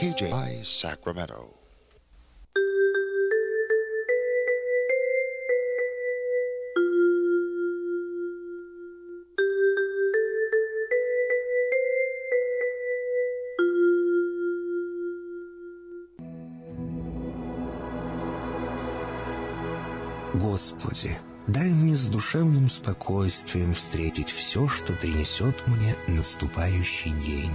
KJI Sacramento. Господи, дай мне с душевным спокойствием встретить все, что принесет мне наступающий день.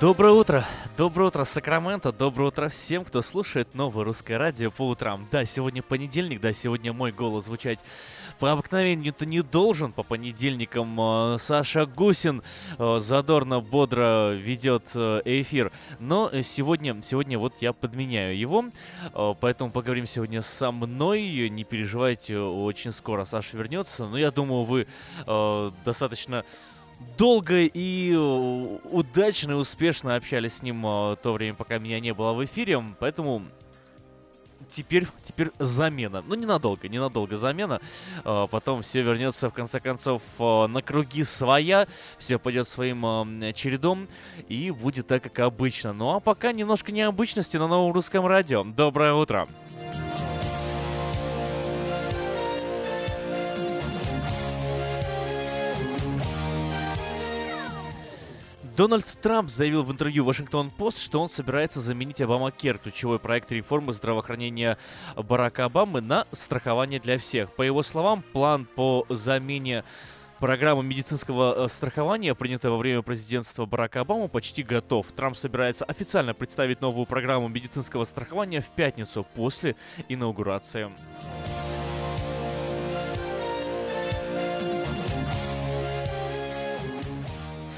Доброе утро! Доброе утро, Сакраменто! Доброе утро всем, кто слушает новое русское радио по утрам. Да, сегодня понедельник, да, сегодня мой голос звучать по обыкновению-то не должен. По понедельникам э, Саша Гусин э, задорно, бодро ведет э, эфир. Но сегодня, сегодня вот я подменяю его, поэтому поговорим сегодня со мной. Не переживайте, очень скоро Саша вернется. Но я думаю, вы достаточно долго и э, удачно и успешно общались с ним э, то время, пока меня не было в эфире, поэтому теперь, теперь замена. Ну, ненадолго, ненадолго замена. Э, потом все вернется, в конце концов, на круги своя. Все пойдет своим чередом. И будет так, как обычно. Ну, а пока немножко необычности на новом русском радио. Доброе утро! Дональд Трамп заявил в интервью Вашингтон-Пост, что он собирается заменить Обама-Кер, ключевой проект реформы здравоохранения Барака Обамы, на страхование для всех. По его словам, план по замене Программа медицинского э, страхования, принятая во время президентства Барака Обамы, почти готов. Трамп собирается официально представить новую программу медицинского страхования в пятницу после инаугурации.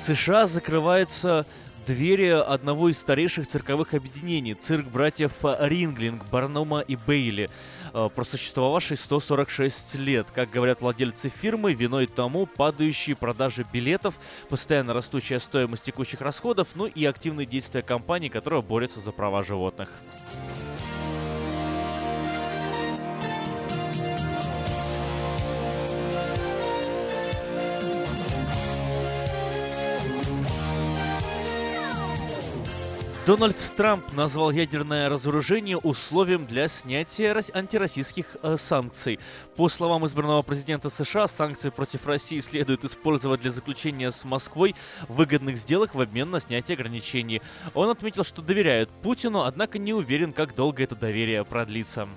США закрывается Двери одного из старейших цирковых объединений, цирк братьев Ринглинг, Барнума и Бейли, э, просуществовавший 146 лет. Как говорят владельцы фирмы, виной тому падающие продажи билетов, постоянно растущая стоимость текущих расходов, ну и активные действия компании, которая борется за права животных. Дональд Трамп назвал ядерное разоружение условием для снятия антироссийских э, санкций. По словам избранного президента США, санкции против России следует использовать для заключения с Москвой выгодных сделок в обмен на снятие ограничений. Он отметил, что доверяет Путину, однако не уверен, как долго это доверие продлится.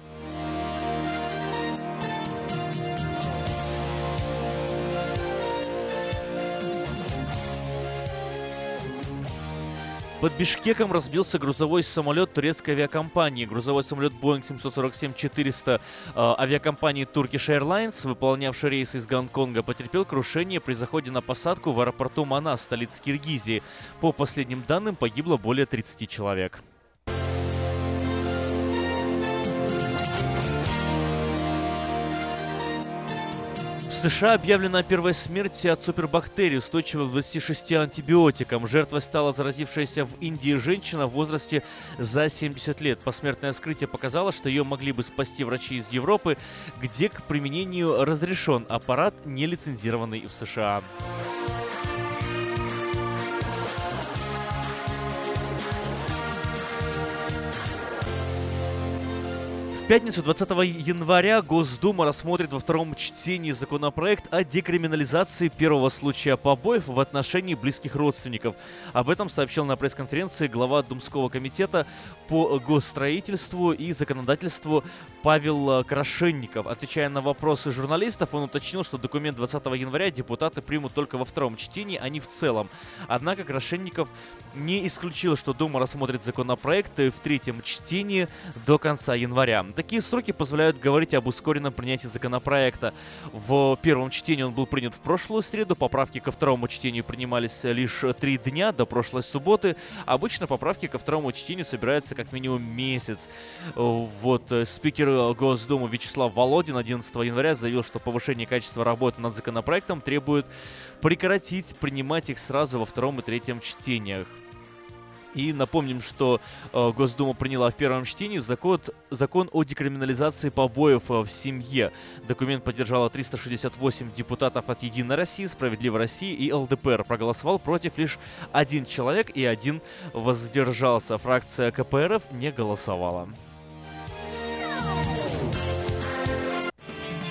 Под Бишкеком разбился грузовой самолет турецкой авиакомпании. Грузовой самолет Boeing 747-400 э, авиакомпании Turkish Airlines, выполнявший рейс из Гонконга, потерпел крушение при заходе на посадку в аэропорту Манас, столице Киргизии. По последним данным, погибло более 30 человек. США объявлена первая смерть от супербактерий, устойчивых к 26 антибиотикам. Жертвой стала заразившаяся в Индии женщина в возрасте за 70 лет. Посмертное вскрытие показало, что ее могли бы спасти врачи из Европы, где к применению разрешен аппарат, не лицензированный в США. Пятницу 20 января Госдума рассмотрит во втором чтении законопроект о декриминализации первого случая побоев в отношении близких родственников. Об этом сообщил на пресс-конференции глава Думского комитета по госстроительству и законодательству Павел Крашенников. Отвечая на вопросы журналистов, он уточнил, что документ 20 января депутаты примут только во втором чтении, а не в целом. Однако Крашенников не исключил, что Дума рассмотрит законопроект в третьем чтении до конца января. Такие сроки позволяют говорить об ускоренном принятии законопроекта. В первом чтении он был принят в прошлую среду, поправки ко второму чтению принимались лишь три дня до прошлой субботы. Обычно поправки ко второму чтению собираются как минимум месяц. Вот э, спикер Госдумы Вячеслав Володин 11 января заявил, что повышение качества работы над законопроектом требует прекратить принимать их сразу во втором и третьем чтениях. И напомним, что э, Госдума приняла в первом чтении закон, закон о декриминализации побоев э, в семье. Документ поддержало 368 депутатов от Единой России, Справедливой России и ЛДПР. Проголосовал против лишь один человек и один воздержался. Фракция КПРФ не голосовала.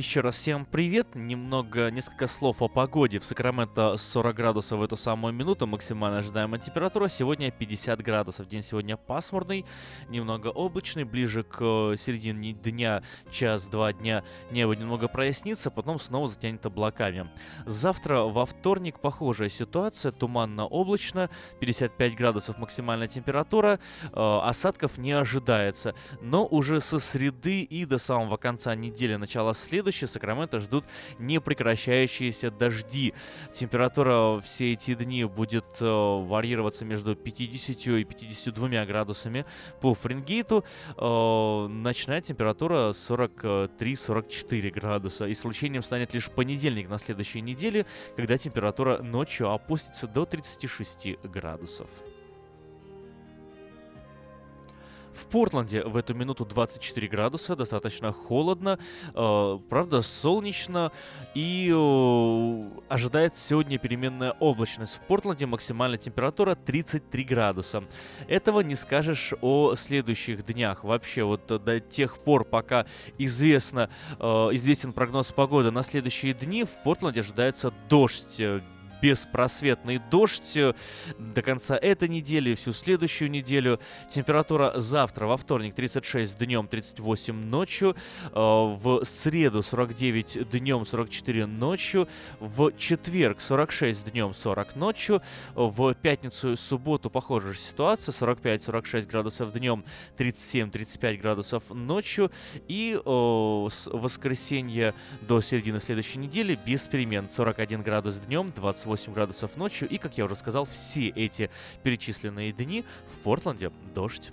Еще раз всем привет. Немного, несколько слов о погоде. В Сакраменто 40 градусов в эту самую минуту. Максимально ожидаемая температура. Сегодня 50 градусов. День сегодня пасмурный, немного облачный. Ближе к э, середине дня, час-два дня, небо немного прояснится, потом снова затянет облаками. Завтра во вторник похожая ситуация. Туманно-облачно, 55 градусов максимальная температура. Э, осадков не ожидается. Но уже со среды и до самого конца недели, начала следующей следующее Сакраменто ждут непрекращающиеся дожди. Температура все эти дни будет э, варьироваться между 50 и 52 градусами по Фаренгейту. Э, ночная температура 43-44 градуса. Исключением станет лишь понедельник на следующей неделе, когда температура ночью опустится до 36 градусов. В Портленде в эту минуту 24 градуса, достаточно холодно, э, правда солнечно и э, ожидается сегодня переменная облачность. В Портленде максимальная температура 33 градуса. Этого не скажешь о следующих днях. Вообще вот до тех пор, пока известно, э, известен прогноз погоды на следующие дни, в Портленде ожидается дождь беспросветный дождь э, до конца этой недели, всю следующую неделю. Температура завтра, во вторник, 36 днем, 38 ночью. Э, в среду 49 днем, 44 ночью. В четверг 46 днем, 40 ночью. В пятницу и субботу похожая ситуация. 45-46 градусов днем, 37-35 градусов ночью. И с воскресенья до середины следующей недели без перемен. 41 градус днем, 28 8 градусов ночью. И, как я уже сказал, все эти перечисленные дни в Портленде дождь.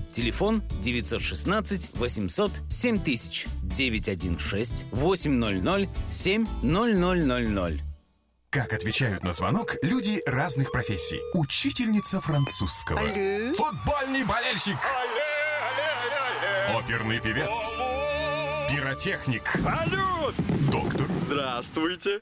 Телефон 916 800 7000 916 800 7000. Как отвечают на звонок люди разных профессий. Учительница французского. Алле. Футбольный болельщик. Оперный певец. Пиротехник. Салют! Доктор. Здравствуйте.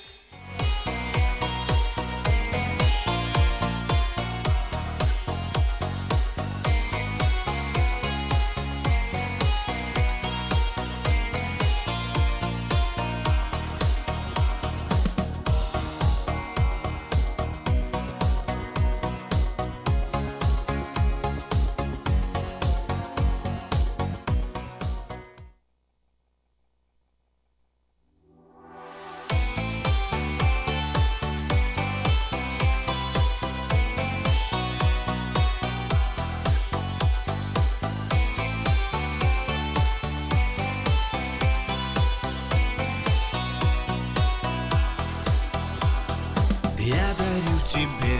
Я дарю тебе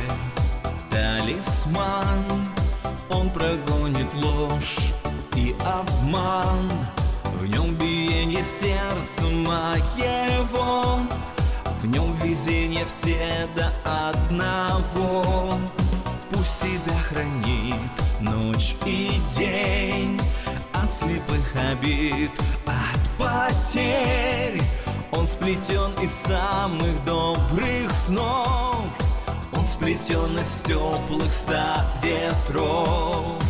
талисман. Он прогонит ложь и обман. В нем биение сердца моего. В нем везение все до одного из теплых ста ветров.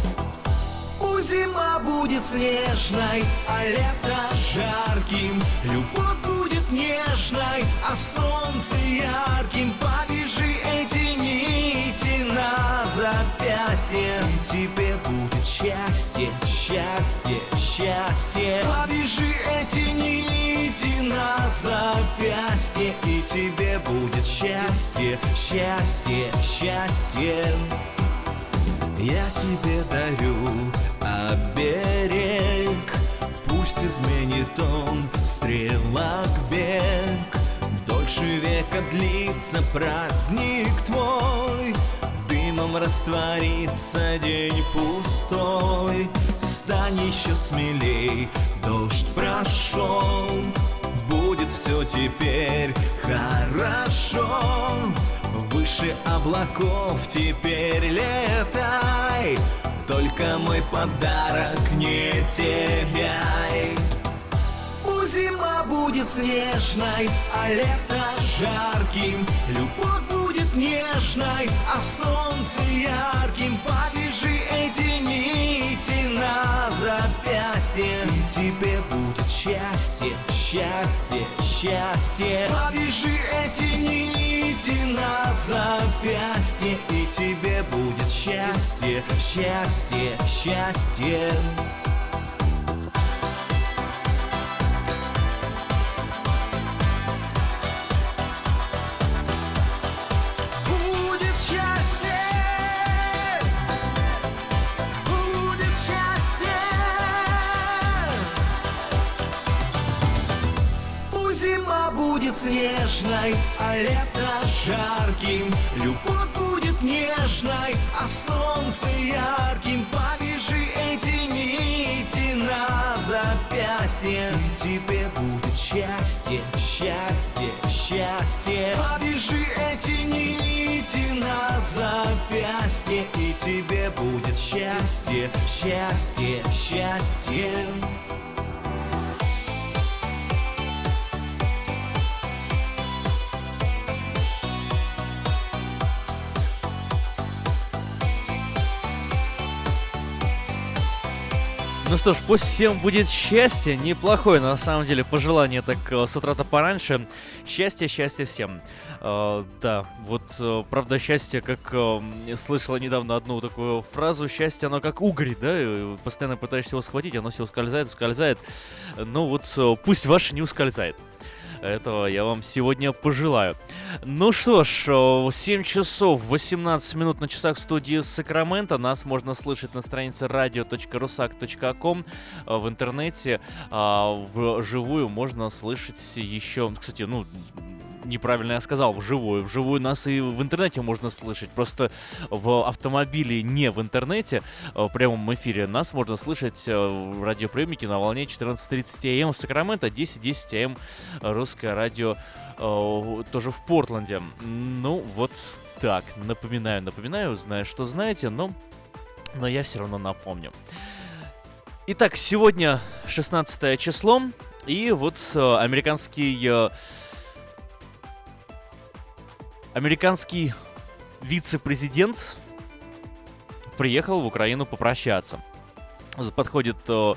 Зима будет снежной, а лето жарким. Любовь будет нежной, а солнце ярким. Повяжи эти нити на запястье Тебе будет счастье, счастье, счастье. Повяжи эти нити на запястье И тебе будет счастье, счастье, счастье. Я тебе дарю оберег. Пусть изменит он стрелок бег. Дольше века длится праздник твой. Дымом растворится день пустой. Стань еще смелей, дождь прошел Будет все теперь хорошо. Выше облаков теперь летай Только мой подарок не теряй. Пусть зима будет снежной, а лето жарким. Любовь будет нежной, а солнце ярким. Повяжи эти нити на запястье И тебе будет счастье, счастье, счастье. Повяжи эти нити на запястье И тебе будет счастье, счастье, счастье будет снежной, а лето жарким. Любовь будет нежной, а солнце ярким. Повяжи эти нити на запястье. И тебе будет счастье, счастье, счастье. Повяжи эти нити на запястье. И тебе будет счастье, счастье, счастье. Ну что ж, пусть всем будет счастье. Неплохое, на самом деле, пожелание так э, с утра-то пораньше. Счастье, счастье всем. Э, да, вот, э, правда, счастье, как э, слышала недавно одну такую фразу, счастье, оно как угорь, да, постоянно пытаешься его схватить, оно все ускользает, ускользает. Ну вот, э, пусть ваше не ускользает. Этого я вам сегодня пожелаю. Ну что ж, э, 7 часов 18 минут на часах в студии Сакраменто. Нас можно слышать на странице radio.rusak.com э, в интернете. А Вживую можно слышать еще... Кстати, ну, неправильно я сказал, вживую. Вживую нас и в интернете можно слышать. Просто в автомобиле не в интернете, э, в прямом эфире, нас можно слышать э, в радиоприемнике на волне 14.30 АМ в Сакраменто, 10.10 АМ русское радио э, тоже в Портленде. Ну, вот так. Напоминаю, напоминаю, знаю, что знаете, но, но я все равно напомню. Итак, сегодня 16 число, и вот э, американский э, американский вице-президент приехал в Украину попрощаться. Подходит э,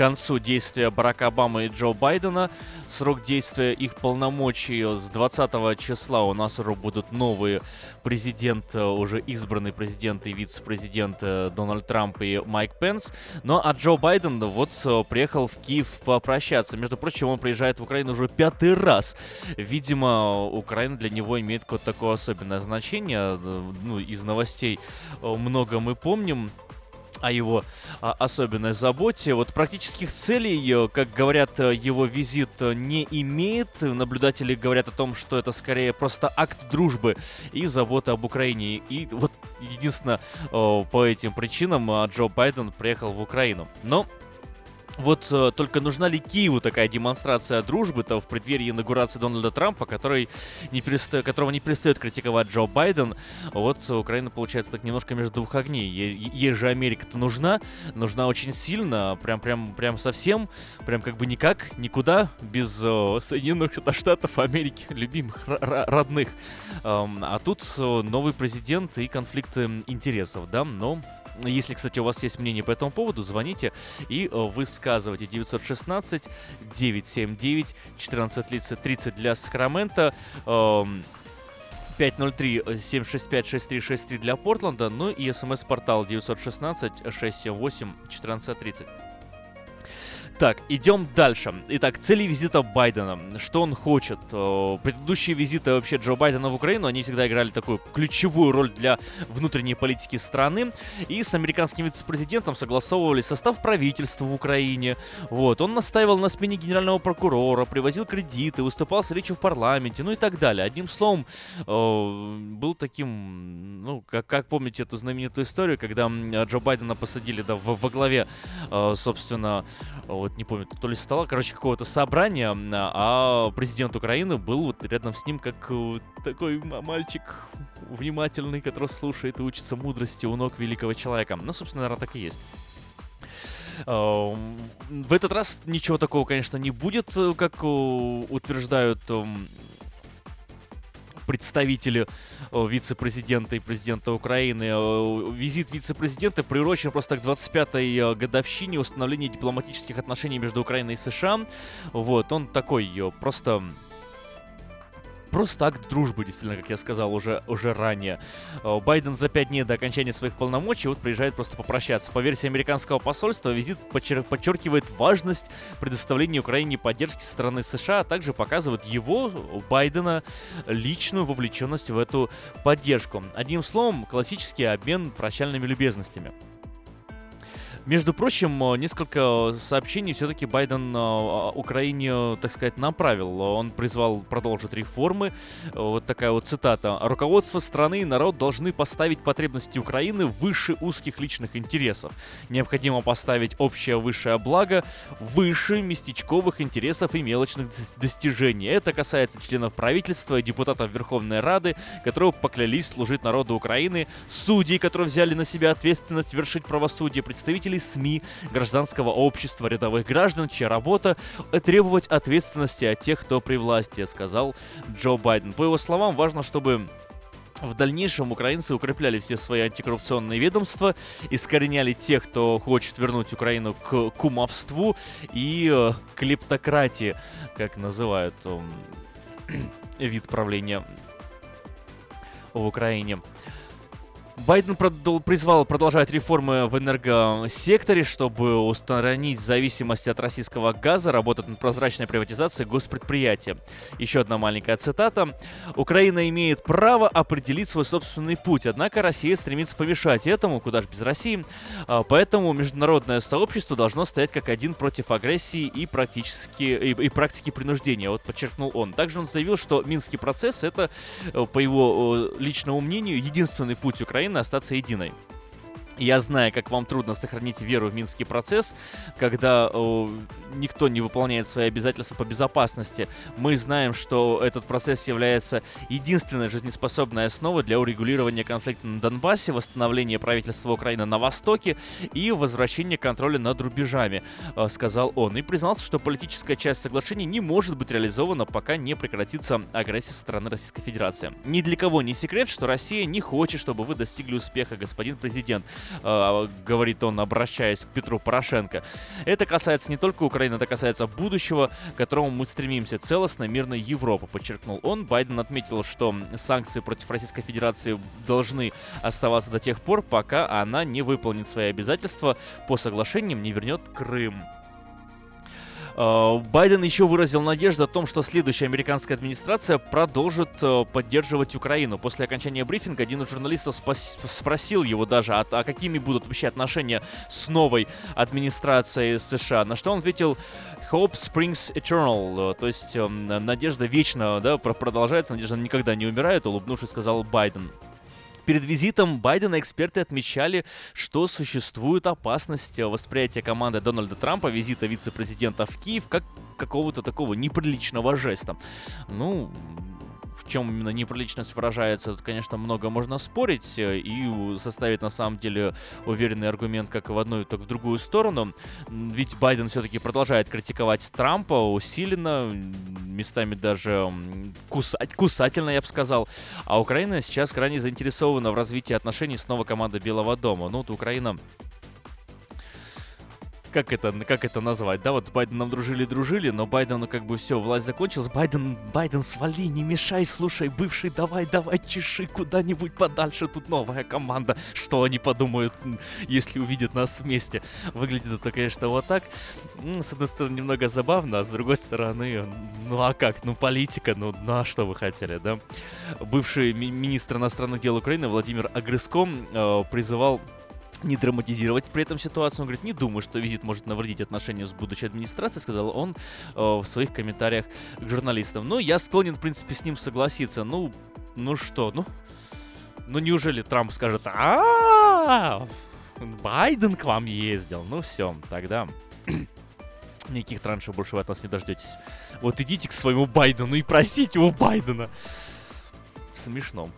концу действия Барака Обамы и Джо Байдена. Срок действия их полномочий с 20 числа у нас уже будут новые президент, э, уже избранный президент и вице-президент э, Дональд Трамп и Майк Пенс. Ну а Джо Байден вот э, приехал в Киев попрощаться. Между прочим, он приезжает в Украину уже пятый раз. Видимо, Украина для него имеет какое-то такое особенное значение. Ну, из новостей много мы помним. О его а, особенной заботе. Вот практических целей, как говорят, его визит не имеет. Наблюдатели говорят о том, что это скорее просто акт дружбы и заботы об Украине. И вот единственное, по этим причинам Джо Байден приехал в Украину. Но вот э, только нужна ли Киеву такая демонстрация дружбы-то в преддверии инаугурации Дональда Трампа, который не переста... которого не перестает критиковать Джо Байден? Вот Украина, получается, так немножко между двух огней. Е- ей же Америка-то нужна, нужна очень сильно, прям, прям, прям совсем, прям как бы никак, никуда, без э, Соединенных Штатов Америки, любимых, родных. Эм, а тут э, новый президент и конфликты интересов, да, но если, кстати, у вас есть мнение по этому поводу, звоните и э, высказывайте 916 979 14 30 для Сакрамента. 503-765-6363 для Портленда, ну и смс-портал 916-678-1430. Так, идем дальше. Итак, цели визита Байдена. Что он хочет? Предыдущие визиты вообще Джо Байдена в Украину, они всегда играли такую ключевую роль для внутренней политики страны. И с американским вице-президентом согласовывали состав правительства в Украине. Вот, он настаивал на смене генерального прокурора, привозил кредиты, выступал с речью в парламенте, ну и так далее. Одним словом, был таким, ну, как, как помните эту знаменитую историю, когда Джо Байдена посадили да, во, во главе, собственно, вот не помню, то ли стола, короче, какого-то собрания, а президент Украины был вот рядом с ним как э, такой мальчик внимательный, который слушает и учится мудрости у ног великого человека. Ну, собственно, наверное, так и есть. В этот раз ничего такого, конечно, не будет, э, как утверждают представители вице-президента и президента Украины. Визит вице-президента приурочен просто к 25-й э, годовщине установления дипломатических отношений между Украиной и США. Вот, он такой просто просто акт дружбы, действительно, как я сказал уже, уже ранее. Э, Байден за пять дней до окончания своих полномочий вот приезжает просто попрощаться. По версии американского посольства, визит подчер- подчеркивает важность предоставления Украине поддержки со стороны США, а также показывает его, Байдена, личную вовлеченность в эту поддержку. Одним словом, классический обмен прощальными любезностями. Между прочим, э, несколько сообщений все-таки Байден э, Украине, так сказать, направил. Он призвал продолжить реформы. Вот такая вот цитата. «Руководство страны и народ должны поставить потребности Украины выше узких личных интересов. Необходимо поставить общее высшее благо выше местечковых интересов и мелочных достижений. Это касается членов правительства и депутатов Верховной Рады, которые поклялись служить народу Украины, судей, которые взяли на себя ответственность вершить правосудие, представителей СМИ, гражданского общества, рядовых граждан, чья работа — требовать ответственности от тех, кто при власти, сказал Джо Байден. По его словам, важно, чтобы в дальнейшем украинцы укрепляли все свои антикоррупционные ведомства, искореняли тех, кто хочет вернуть Украину к кумовству и э, клептократии, как называют э, вид правления в Украине. Байден призвал продолжать реформы в энергосекторе, чтобы устранить зависимость от российского газа, работать над прозрачной приватизацией госпредприятия. Еще одна маленькая цитата. «Украина имеет право определить свой собственный путь, однако Россия стремится помешать этому, куда же без России. А, поэтому международное сообщество должно стоять как один против агрессии и, практически, и, и практики принуждения», вот подчеркнул он. Также он заявил, что Минский процесс — это, э, по его личному мнению, единственный путь Украины Украины остаться единой. Я знаю, как вам трудно сохранить веру в Минский процесс, когда э, никто не выполняет свои обязательства по безопасности. Мы знаем, что этот процесс является единственной жизнеспособной основой для урегулирования конфликта на Донбассе, восстановления правительства Украины на Востоке и возвращения контроля над рубежами, э, сказал он. И признался, что политическая часть соглашения не может быть реализована, пока не прекратится агрессия со стороны Российской Федерации. Ни для кого не секрет, что Россия не хочет, чтобы вы достигли успеха, господин президент. Э, говорит он, обращаясь к Петру Порошенко. Это касается не только Украины, это касается будущего, к которому мы стремимся, целостной мирной Европы, подчеркнул он. Байден отметил, что санкции против Российской Федерации должны оставаться до тех пор, пока она не выполнит свои обязательства по соглашениям, не вернет Крым. Э, Байден еще выразил надежду о том, что следующая американская администрация продолжит э, поддерживать Украину. После окончания брифинга один из журналистов спас- спросил его даже, а, а какими будут вообще отношения с новой администрацией США. На что он ответил, Hope springs eternal, э, то есть э, надежда вечно да, про- продолжается, надежда никогда не умирает, улыбнувшись, сказал Байден. Перед визитом Байдена эксперты отмечали, что существует опасность восприятия команды Дональда Трампа визита вице-президента в Киев как какого-то такого неприличного жеста. Ну, в чем именно неприличность выражается, тут, конечно, много можно спорить э, и составить на самом деле уверенный аргумент как в одну, так в другую сторону. Ведь Байден все-таки продолжает критиковать Трампа усиленно, местами даже кусать, кусательно, я бы сказал. А Украина сейчас крайне заинтересована в развитии отношений с новой командой Белого дома. Ну, вот Украина как это, как это назвать, да, вот с Байденом дружили-дружили, но Байдену как бы все, власть закончилась, Байден, Байден, свали, не мешай, слушай, бывший, давай, давай, чеши куда-нибудь подальше, тут новая команда, что они подумают, если увидят нас вместе. Выглядит это, конечно, вот так, с одной стороны, немного забавно, а с другой стороны, ну а как, ну политика, ну, ну а что вы хотели, да? Бывший ми- министр иностранных дел Украины Владимир Агрыском э, призывал не драматизировать при этом ситуацию. Он говорит, не думаю, что визит может навредить отношению с будущей администрацией, сказал он э, в своих комментариях к журналистам. Ну, я склонен, в принципе, с ним согласиться. Ну, ну что, ну, ну неужели Трамп скажет, а Байден к вам ездил? Ну все, тогда никаких траншев больше вы от нас не дождетесь. Вот идите к своему Байдену и просите у Байдена. Смешно.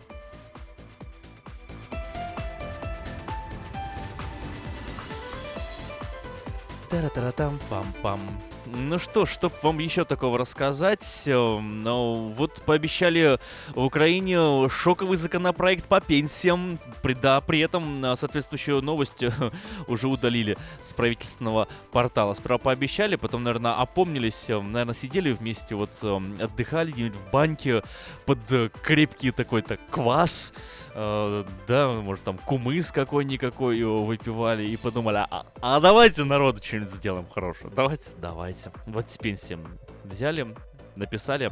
Тара-тара-там-пам-пам. Ну что, чтоб вам еще такого рассказать, ну, вот пообещали в Украине шоковый законопроект по пенсиям, при, да, при этом э, соответствующую новость э, уже удалили с правительственного портала. Сперва пообещали, потом, наверное, опомнились, наверное, сидели вместе, вот отдыхали где-нибудь в банке под крепкий такой-то квас, э, да, может там кумыс какой-никакой выпивали и подумали, а, а давайте народу что-нибудь сделаем хорошее, давайте, давайте. Вот с пенсием взяли, написали,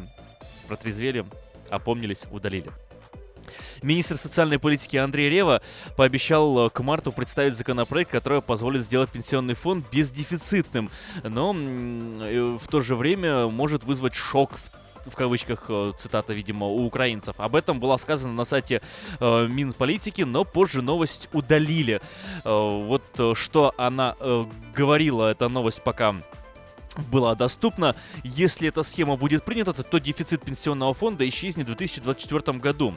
протрезвели, опомнились, удалили. Министр социальной политики Андрей Рева пообещал э, к марту представить законопроект, который позволит сделать пенсионный фонд бездефицитным, но в то же время может вызвать шок в в кавычках, э, цитата, видимо, у украинцев. Об этом было сказано на сайте э, Минполитики, но позже новость удалили. Э, вот э, что она э, говорила, эта новость пока была доступна. Если эта схема будет принята, то, то дефицит пенсионного фонда исчезнет в 2024 году.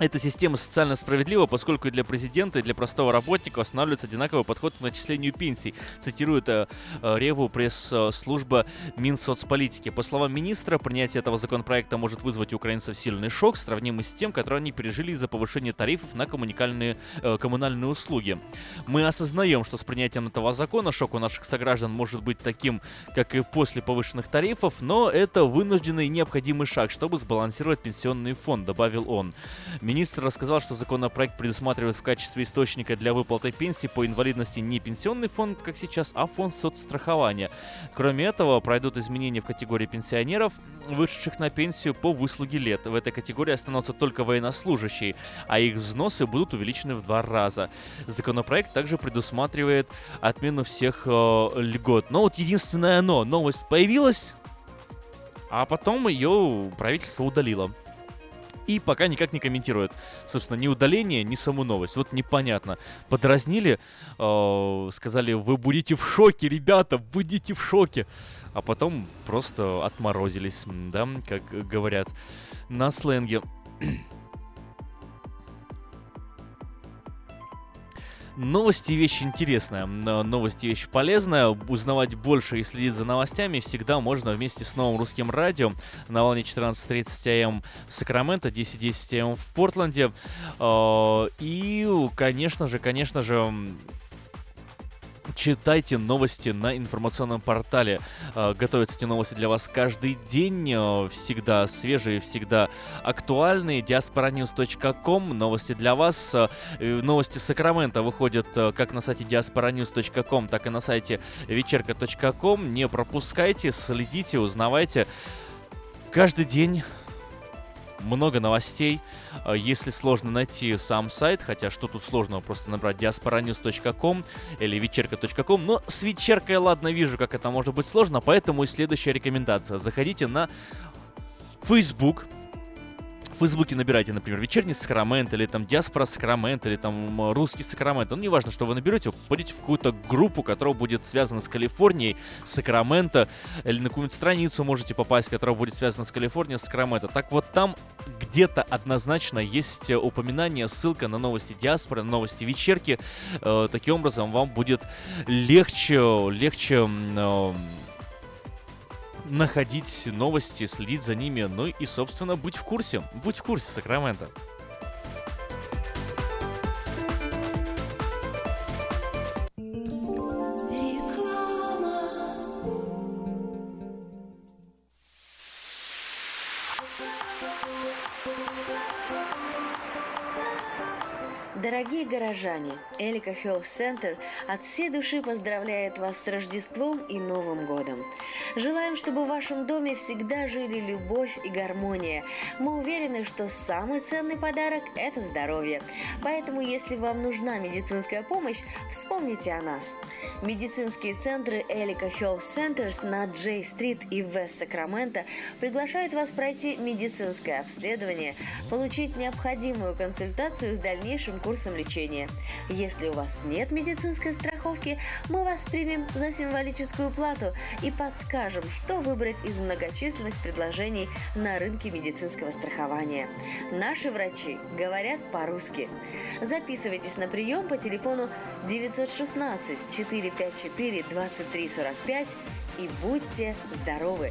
Эта система социально справедлива, поскольку и для президента, и для простого работника устанавливается одинаковый подход к начислению пенсий, цитирует э, э, Реву пресс-служба Минсоцполитики. По словам министра, принятие этого законопроекта может вызвать у украинцев сильный шок, сравнимый с тем, который они пережили из-за повышения тарифов на коммуникальные, э, коммунальные услуги. Мы осознаем, что с принятием этого закона шок у наших сограждан может быть таким, как и после повышенных тарифов, но это вынужденный и необходимый шаг, чтобы сбалансировать пенсионный фонд, добавил он. Министр рассказал, что законопроект предусматривает в качестве источника для выплаты пенсии по инвалидности не пенсионный фонд, как сейчас, а фонд соцстрахования. Кроме этого, пройдут изменения в категории пенсионеров, вышедших на пенсию по выслуге лет. В этой категории останутся только военнослужащие, а их взносы будут увеличены в два раза. Законопроект также предусматривает отмену всех э, льгот. Но вот единственное но, новость появилась, а потом ее правительство удалило и пока никак не комментирует. Собственно, ни удаление, ни саму новость. Вот непонятно. Подразнили, э, сказали, вы будете в шоке, ребята, будете в шоке. А потом просто отморозились, да, как говорят на сленге. Новости вещь интересная, но новости вещь полезная. Узнавать больше и следить за новостями всегда можно вместе с новым русским радио на волне 14.30 АМ в Сакраменто, 10.10 АМ в Портленде. Э, И, конечно же, конечно же, читайте новости на информационном портале. Э, готовятся эти новости для вас каждый день, э, всегда свежие, всегда актуальные. diasporanews.com, новости для вас. Э, новости Сакрамента выходят как на сайте diasporanews.com, так и на сайте вечерка.ком. Не пропускайте, следите, узнавайте. Каждый день много новостей. А, если сложно найти сам сайт, хотя что тут сложного, просто набрать diasporanews.com или вечерка.com, но с вечеркой, ладно, вижу, как это может быть сложно, поэтому и следующая рекомендация. Заходите на Facebook, Фейсбуке набирайте, например, вечерний Сакрамент, или там Диаспора Сакрамент, или там русский Сакрамент. Ну, неважно, что вы наберете, попадете в какую-то группу, которая будет связана с Калифорнией, Сакраменто, или на какую-нибудь страницу можете попасть, которая будет связана с Калифорнией, Сакраменто. Так вот там где-то однозначно есть упоминание, ссылка на новости диаспоры, на новости вечерки. Э, таким образом, вам будет легче, легче э, находить новости, следить за ними, ну и, собственно, быть в курсе. Будь в курсе, Сакрамента. Дорогие горожане, Элика Health Center от всей души поздравляет вас с Рождеством и Новым годом. Желаем, чтобы в вашем доме всегда жили любовь и гармония. Мы уверены, что самый ценный подарок – это здоровье. Поэтому, если вам нужна медицинская помощь, вспомните о нас. Медицинские центры Элика Health Centers на Джей-стрит и в Вест-Сакраменто приглашают вас пройти медицинское обследование, получить необходимую консультацию с дальнейшим курсом курсом лечения. Если у вас нет медицинской страховки, мы вас примем за символическую плату и подскажем, что выбрать из многочисленных предложений на рынке медицинского страхования. Наши врачи говорят по-русски. Записывайтесь на прием по телефону 916 454 2345 и будьте здоровы!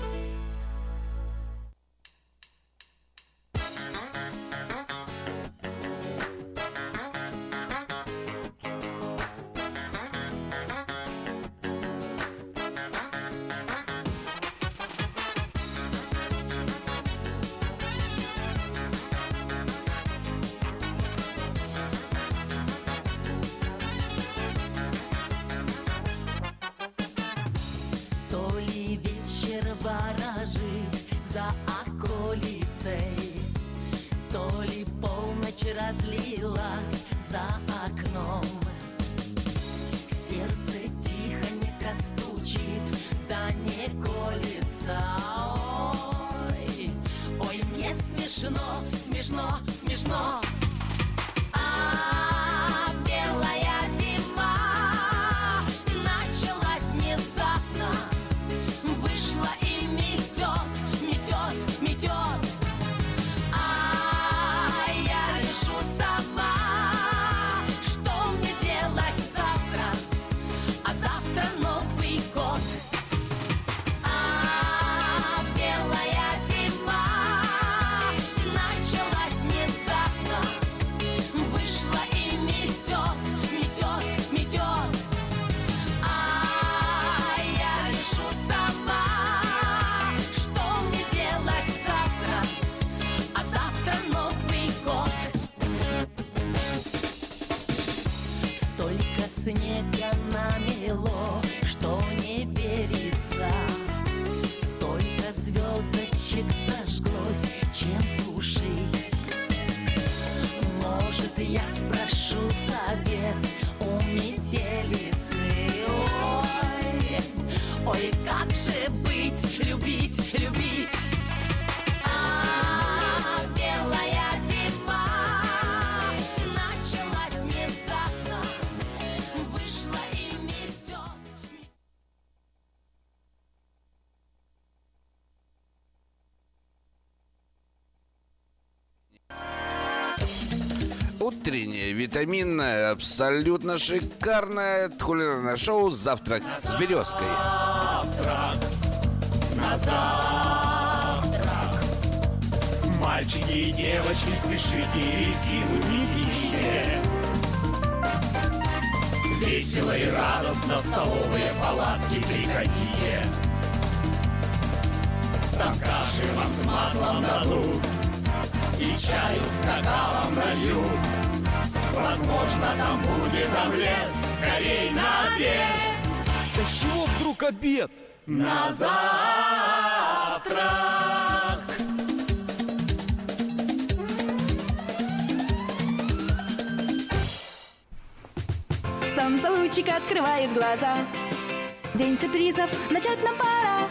вечер ворожит за околицей, То ли полночь разлилась за витаминное, абсолютно шикарное кулинарное шоу «Завтрак с березкой». Завтрак, на завтрак. Мальчики и девочки, спешите, резину не Весело и радостно в столовые палатки приходите. Там каши вам с маслом дадут И чаю с какао нальют Возможно, там будет омлет Скорей на обед. Да чего вдруг обед? На завтрак. Солнце лучик открывает глаза. День сюрпризов начать нам пора.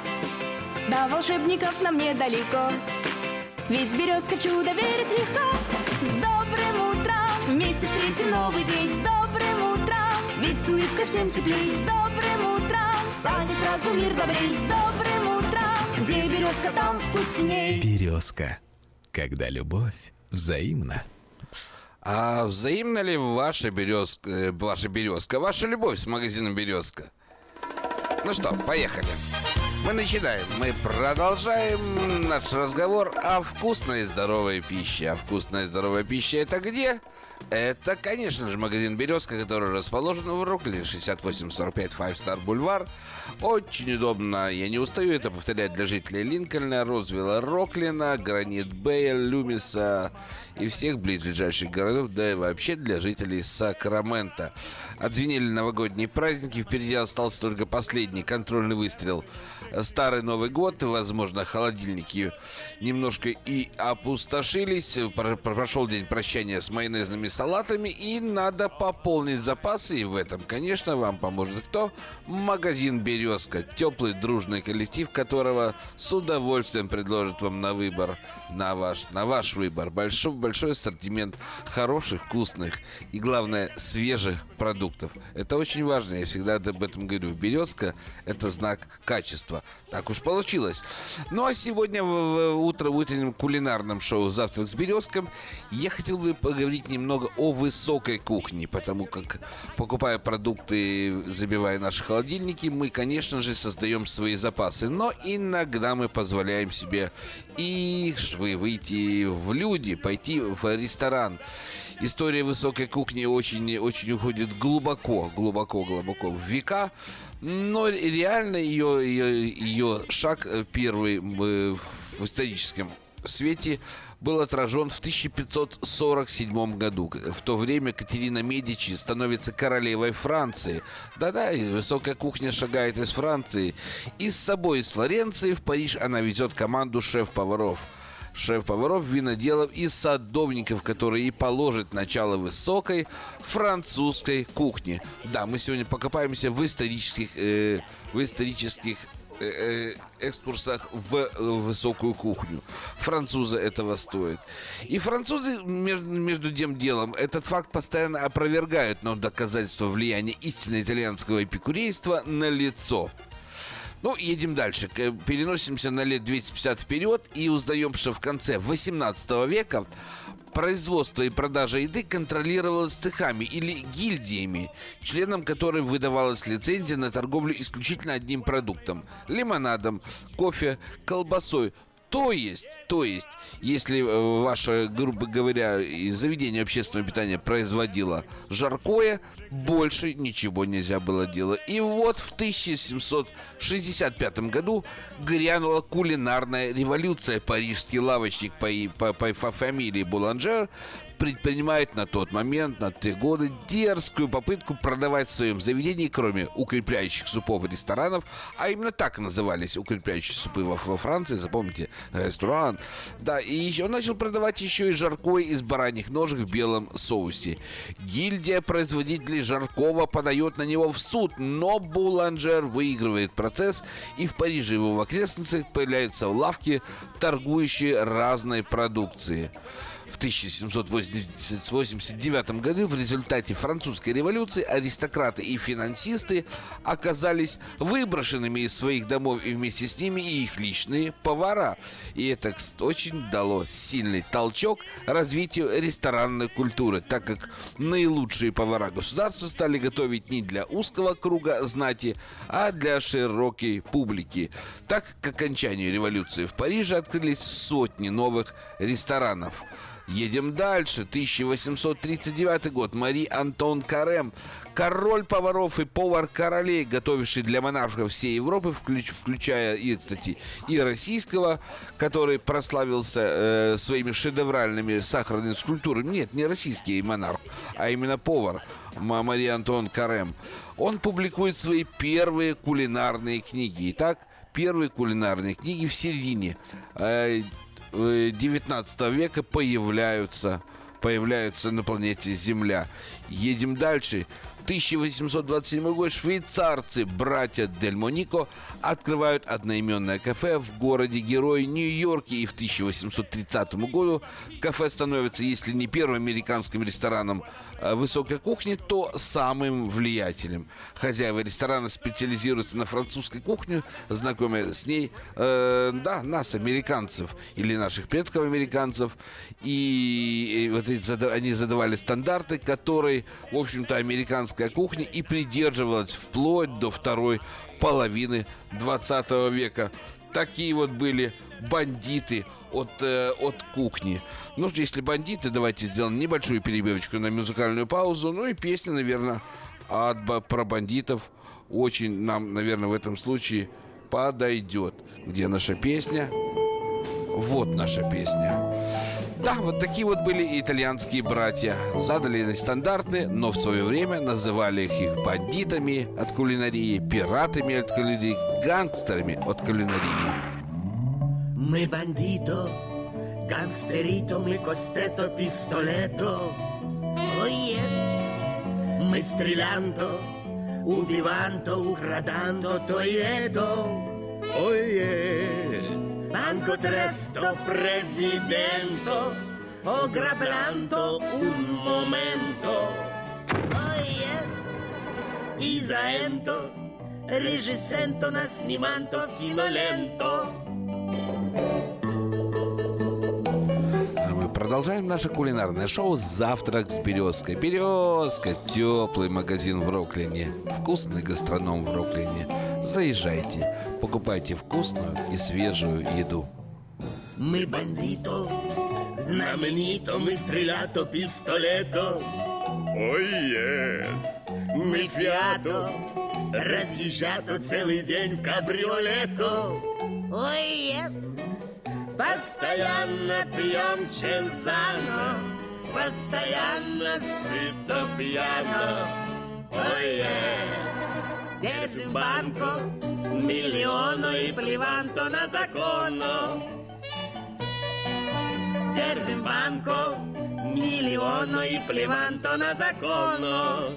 До волшебников нам недалеко. Ведь с березка в чудо верить легко Встретим новый день С добрым утром Ведь с улыбкой всем теплей С добрым утром Станет сразу мир добрей С добрым утром Где березка, там вкусней Березка. Когда любовь взаимна. А взаимна ли ваша березка, э, ваша березка, ваша любовь с магазином Березка? Ну что, поехали. Мы начинаем. Мы продолжаем наш разговор о вкусной и здоровой пище. А вкусная и здоровая пища это где? Это, конечно же, магазин «Березка», который расположен в Рукле, 6845 Five Star Бульвар. Очень удобно, я не устаю это повторять для жителей Линкольна, Розвилла, Роклина, Гранит Бэя, Люмиса и всех ближайших городов, да и вообще для жителей Сакрамента. Отзвенели новогодние праздники, впереди остался только последний контрольный выстрел. Старый Новый год, возможно, холодильники немножко и опустошились. Про- Прошел день прощания с майонезными салатами, и надо пополнить запасы. И в этом, конечно, вам поможет кто? Магазин «Березка». Теплый, дружный коллектив, которого с удовольствием предложит вам на выбор, на ваш, на ваш выбор. Большой, большой ассортимент хороших, вкусных и, главное, свежих продуктов. Это очень важно, я всегда об этом говорю. «Березка» — это знак качества. Так уж получилось. Ну а сегодня в, в утро в утреннем кулинарном шоу «Завтрак с березком» я хотел бы поговорить немного о высокой кухне, потому как, покупая продукты, забивая наши холодильники, мы, конечно же, создаем свои запасы. Но иногда мы позволяем себе и вы- выйти в люди, пойти в ресторан. История высокой кухни очень, очень уходит глубоко, глубоко, глубоко в века. Но реально ее, ее, ее шаг первый э, в историческом свете был отражен в 1547 году. В то время Катерина Медичи становится королевой Франции. Да-да, высокая кухня шагает из Франции. И с собой из Флоренции в Париж она везет команду шеф-поваров шеф-поваров, виноделов и садовников, которые и положат начало высокой французской кухне. Да, мы сегодня покопаемся в исторических, э, в исторических экскурсах в э, высокую кухню. Французы этого стоят. И французы, между, тем делом, этот факт постоянно опровергают, но доказательства влияния истинно итальянского эпикурейства на лицо. Ну, едем дальше. Переносимся на лет 250 вперед и узнаем, что в конце 18 века производство и продажа еды контролировалось цехами или гильдиями, членам которых выдавалась лицензия на торговлю исключительно одним продуктом – лимонадом, кофе, колбасой. То есть, то есть, если э, ваше, грубо говоря, заведение общественного питания производило жаркое, больше ничего нельзя было делать. И вот в 1765 году грянула кулинарная революция. Парижский лавочник по, по, по- по фамилии Буланжер предпринимает на тот момент, на те годы, дерзкую попытку продавать в своем заведении, кроме укрепляющих супов и ресторанов, а именно так назывались укрепляющие супы во, во Франции, запомните, ресторан. Да, и еще он начал продавать еще и жаркое из бараньих ножек в белом соусе. Гильдия производителей жаркого подает на него в суд, но Буланжер выигрывает процесс, и в Париже его в окрестностях появляются лавки, торгующие разной продукцией. В 1889 году в результате французской революции аристократы и финансисты оказались выброшенными из своих домов и вместе с ними и их личные повара. И это очень дало сильный толчок развитию ресторанной культуры, так как наилучшие повара государства стали готовить не для узкого круга знати, а для широкой публики. Так к окончанию революции в Париже открылись сотни новых ресторанов. Едем дальше. 1839 год. Мари Антон Карем. Король поваров и повар королей, готовивший для монархов всей Европы, включ- включая и, кстати, и российского, который прославился э, своими шедевральными сахарными скульптурами. Нет, не российский монарх, а именно повар Ма- Мари Антон Карем. Он публикует свои первые кулинарные книги. Итак, первые кулинарные книги в середине э, 19 века появляются, появляются на планете Земля. Едем дальше. 1827 год швейцарцы, братья Дель Монико, открывают одноименное кафе в городе-герой Нью-Йорке. И в 1830 году кафе становится, если не первым американским рестораном э, высокой кухни, то самым влиятельным. Хозяева ресторана специализируются на французской кухне, знакомя с ней, э, да, нас, американцев, или наших предков американцев. И, и вот эти они задавали стандарты, которые, в общем-то, американская кухня и придерживалась вплоть до второй половины 20 века. Такие вот были бандиты от, э, от кухни. Ну, что, если бандиты, давайте сделаем небольшую перебивочку на музыкальную паузу. Ну и песня, наверное, от, про бандитов очень нам, наверное, в этом случае подойдет. Где наша песня? Вот наша песня. Да, вот такие вот были итальянские братья. Задали нестандартные, но в свое время называли их их бандитами от кулинарии, пиратами от кулинарии, гангстерами от кулинарии. Мы бандито, гангстерито, мы костето, пистолето. О, yes. Мы стрелянто, убиванто, украданто, то и это. О, yes. Banco tresto Presidente, oh, ho graplanto un momento. Oh yes, Isaento, regisento nasnimanto fino lento. Продолжаем наше кулинарное шоу «Завтрак с березкой». Березка – теплый магазин в Роклине, вкусный гастроном в Роклине. Заезжайте, покупайте вкусную и свежую еду. Мы бандито, знаменито, мы стрелято, пистолето. Ой. Мы фиато, разъезжато целый день в кабриолето. Ой, yes. Постоянно пьем чензано, постоянно сыто пьяно. Ой, yes. Держим банко, миллиону и плеванто на закону. Держим банко, миллиону и плеванто на закону.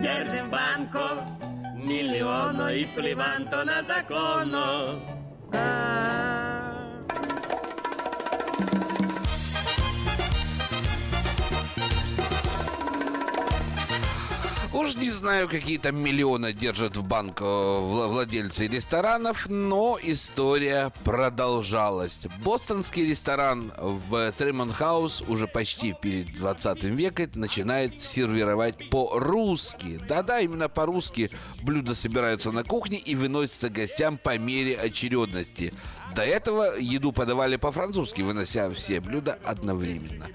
Держим банко, миллиону и плеванто на закону. Ah. Уж не знаю, какие там миллионы держат в банк э, вла- владельцы ресторанов, но история продолжалась. Бостонский ресторан в Тремон Хаус уже почти перед 20 веком начинает сервировать по-русски. Да-да, именно по-русски блюда собираются на кухне и выносятся гостям по мере очередности. До этого еду подавали по-французски, вынося все блюда одновременно.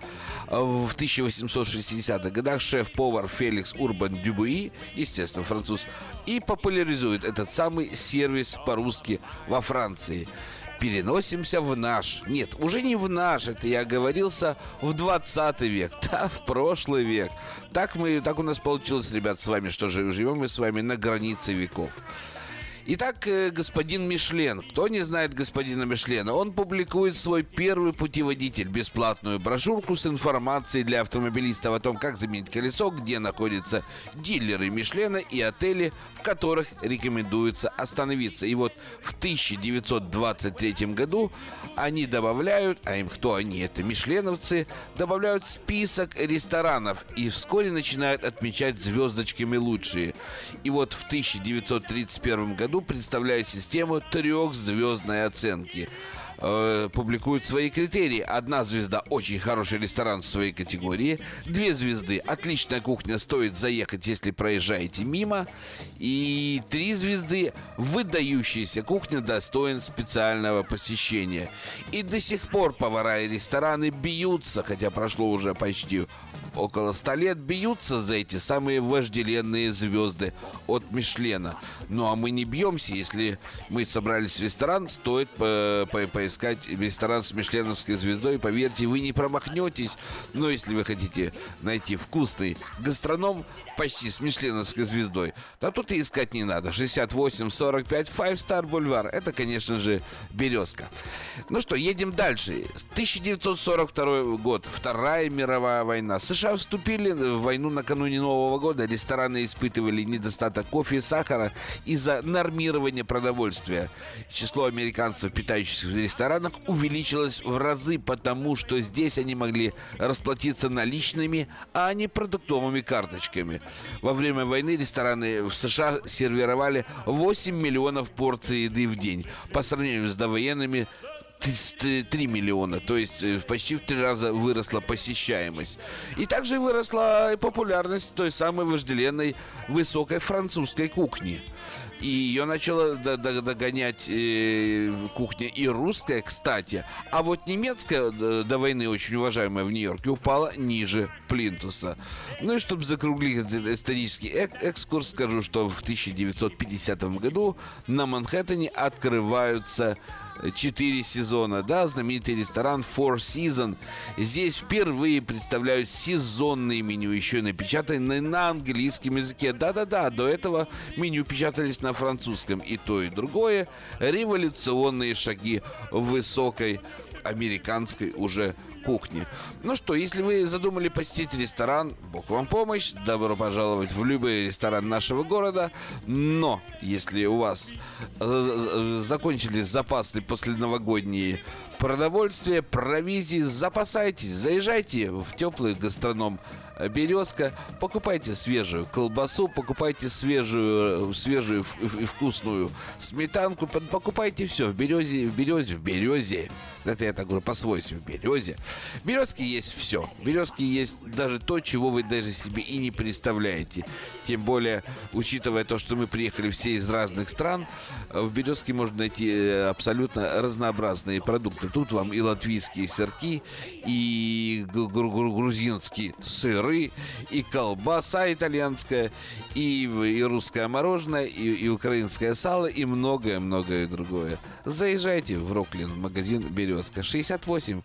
В 1860-х годах шеф-повар Феликс Урбан Дюбуи, естественно, француз, и популяризует этот самый сервис по-русски во Франции. Переносимся в наш. Нет, уже не в наш, это я оговорился в 20 век, да, в прошлый век. Так, мы, так у нас получилось, ребят, с вами, что живем мы с вами на границе веков. Итак, э, господин Мишлен. Кто не знает господина Мишлена? Он публикует свой первый путеводитель, бесплатную брошюрку с информацией для автомобилистов о том, как заменить колесо, где находятся дилеры Мишлена и отели, в которых рекомендуется остановиться. И вот в 1923 году они добавляют, а им кто они? Это мишленовцы, добавляют список ресторанов и вскоре начинают отмечать звездочками лучшие. И вот в 1931 году представляют систему трехзвездной оценки э, публикуют свои критерии. Одна звезда – очень хороший ресторан в своей категории. Две звезды – отличная кухня, стоит заехать, если проезжаете мимо. И три звезды – выдающаяся кухня, достоин специального посещения. И до сих пор повара и рестораны бьются, хотя прошло уже почти около 100 лет бьются за эти самые вожделенные звезды от Мишлена. Ну а мы не бьемся, если мы собрались в ресторан, стоит по по поискать ресторан с Мишленовской звездой. Поверьте, вы не промахнетесь. Но если вы хотите найти вкусный гастроном почти с Мишленовской звездой, то тут и искать не надо. 68-45 Five Star Boulevard. Это, конечно же, Березка. Ну что, едем дальше. 1942 год. Вторая мировая война. США вступили в войну накануне Нового года. Рестораны испытывали недостаток кофе и сахара из-за нормирования продовольствия. Число американцев, питающихся в ресторанах, увеличилось в разы, потому что здесь они могли расплатиться наличными, а не продуктовыми карточками. Во время войны рестораны в США сервировали 8 миллионов порций еды в день. По сравнению с довоенными 3 миллиона, то есть э, почти в три раза выросла посещаемость. И также выросла и популярность той самой вожделенной высокой французской кухни. И ее начала догонять э, кухня и русская, кстати. А вот немецкая до войны очень уважаемая в Нью-Йорке упала ниже Плинтуса. Ну и чтобы закруглить этот исторический экскурс, скажу, что в 1950 году на Манхэттене открываются четыре сезона, да, знаменитый ресторан Four Season. Здесь впервые представляют сезонные меню, еще напечатанные на английском языке. Да-да-да, до этого меню печатались на французском. И то, и другое революционные шаги высокой американской уже кухни. Ну что, если вы задумали посетить ресторан, бог вам помощь, добро пожаловать в любой ресторан нашего города. Но если у вас э, закончились запасы после новогодние продовольствия, провизии, запасайтесь, заезжайте в теплый гастроном Березка, покупайте свежую колбасу, покупайте свежую, свежую и вкусную сметанку, покупайте все в березе, в березе, в березе. Это я так говорю по-свойски, в березе. В березке есть все. В березке есть даже то, чего вы даже себе и не представляете. Тем более, учитывая то, что мы приехали все из разных стран, в березке можно найти э, абсолютно разнообразные продукты. Тут вам и латвийские сырки, и грузинский сыр, сыры, и колбаса итальянская, и, и русское мороженое, и, и украинское сало, и многое-многое другое. Заезжайте в Роклин, магазин «Березка», 68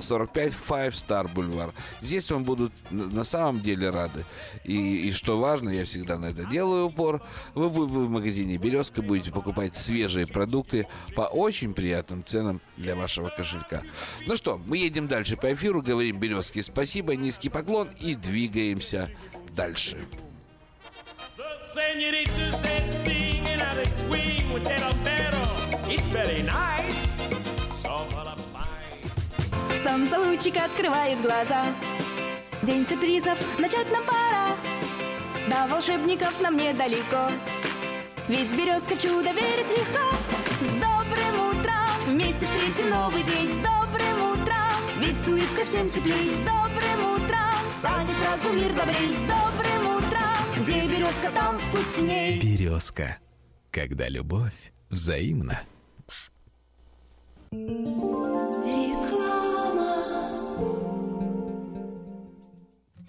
45 Five Star Boulevard. Здесь вам будут на самом деле рады. И, и что важно, я всегда на это делаю упор, вы, вы, вы в магазине «Березка» будете покупать свежие продукты по очень приятным ценам для вашего кошелька. Ну что, мы едем дальше по эфиру, говорим «Березке» спасибо, низкий поклон и двигаемся дальше. Nice. Солнце лучик открывает глаза. День сюрпризов, начать нам пора. До волшебников нам недалеко. Ведь с березкой в чудо верить легко. С добрым утром! Вместе встретим новый день. С добрым утром! Ведь с улыбкой всем теплей. С добрым утром! Станет сразу мир добрей. С добрым утром! Где березка, там вкусней. Березка. Когда любовь взаимна.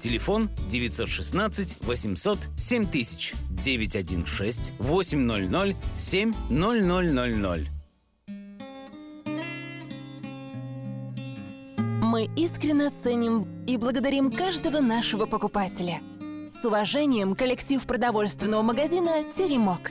Телефон 916 800 7000 916 800 7000. Мы искренне ценим и благодарим каждого нашего покупателя. С уважением, коллектив продовольственного магазина «Теремок».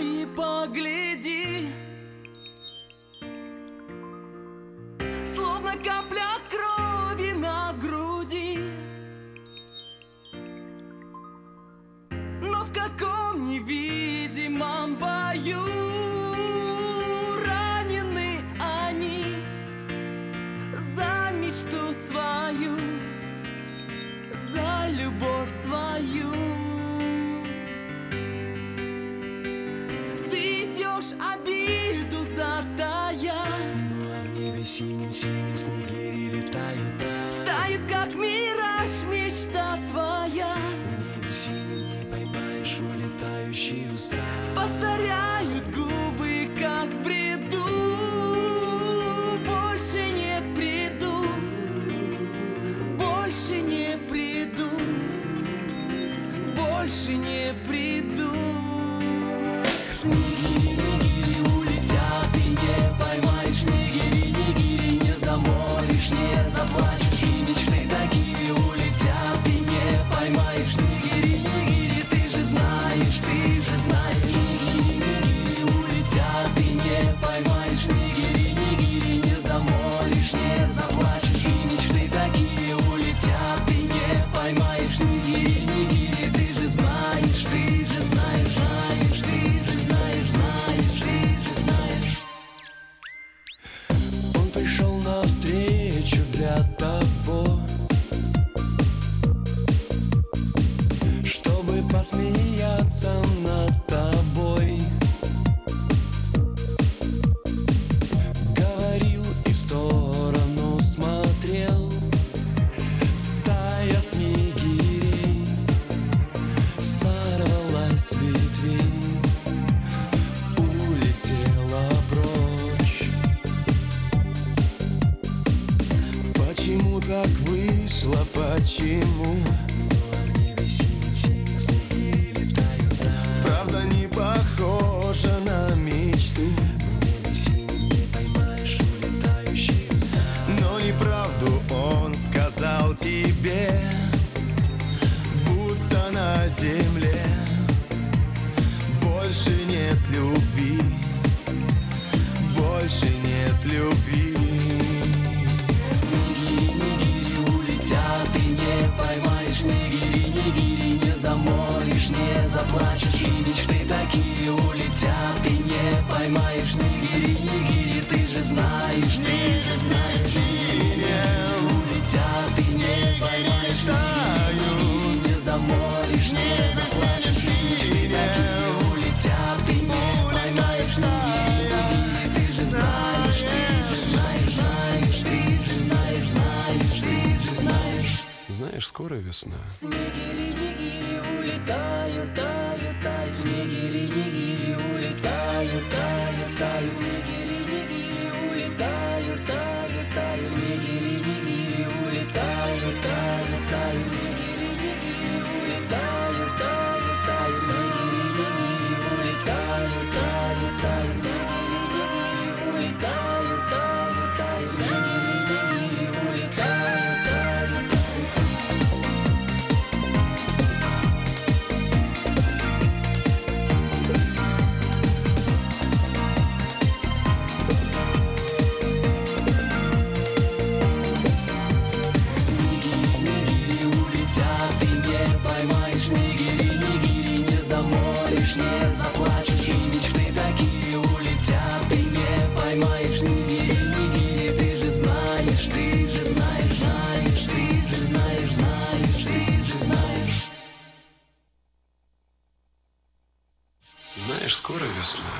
герои, погляди. Словно капля крови на груди. Но в каком невидимом бою Ранены они За мечту свою За любовь свою She's negative. прекрасна. Знаешь, скоро весна.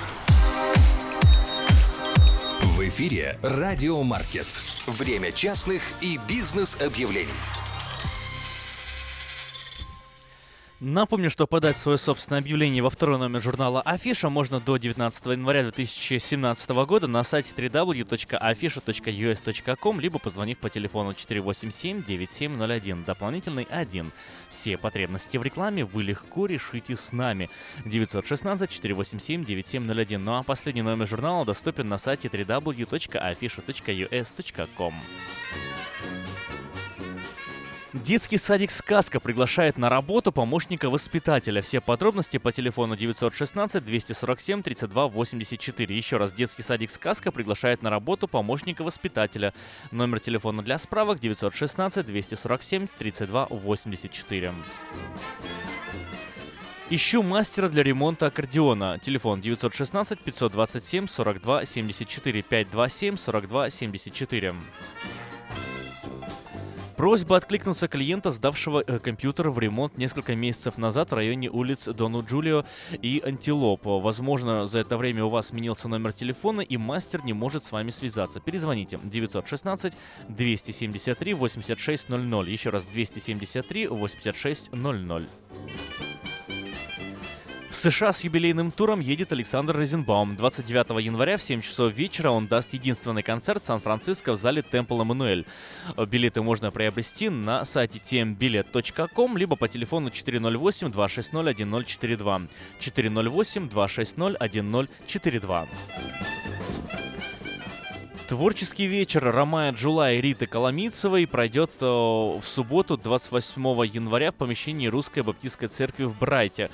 В эфире «Радио Маркет». Время частных и бизнес-объявлений. Напомню, что подать свое собственное объявление во второй номер журнала Афиша можно до 19 января 2017 года на сайте www.afisha.us.com, либо позвонив по телефону 487-9701, дополнительный 1. Все потребности в рекламе вы легко решите с нами. 916-487-9701. Ну а последний номер журнала доступен на сайте www.afisha.us.com. Детский садик «Сказка» приглашает на работу помощника воспитателя. Все подробности по телефону 916-247-3284. Еще раз, детский садик «Сказка» приглашает на работу помощника воспитателя. Номер телефона для справок 916-247-3284. Ищу мастера для ремонта аккордеона. Телефон 916 527 42 74 527 42 74. Просьба откликнуться клиента, сдавшего э, компьютер в ремонт несколько месяцев назад в районе улиц Дону Джулио и Антилоп. Возможно, за это время у вас сменился номер телефона и мастер не может с вами связаться. Перезвоните 916 273 8600. Еще раз 273 8600. В США с юбилейным туром едет Александр Розенбаум. 29 января в 7 часов вечера он даст единственный концерт в Сан-Франциско в зале Темпл Эммануэль. Билеты можно приобрести на сайте tmbilet.com, либо по телефону 408-260-1042. 408-260-1042. Творческий вечер Ромая Джула и Риты Коломийцевой пройдет э, в субботу 28 января в помещении Русской Баптистской Церкви в Брайте.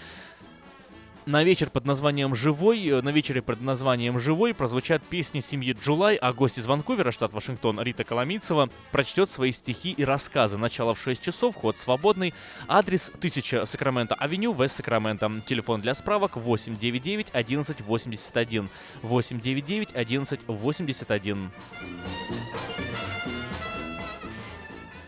На вечер под названием «Живой», э, на вечере под названием «Живой» прозвучат песни семьи Джулай, а гость из Ванкувера, штат Вашингтон, Рита Коломийцева, прочтет свои стихи и рассказы. Начало в 6 часов, вход свободный. Адрес 1000 Сакраменто Авеню, Вест Сакраменто. Телефон для справок 899 11 81. 899 11 81.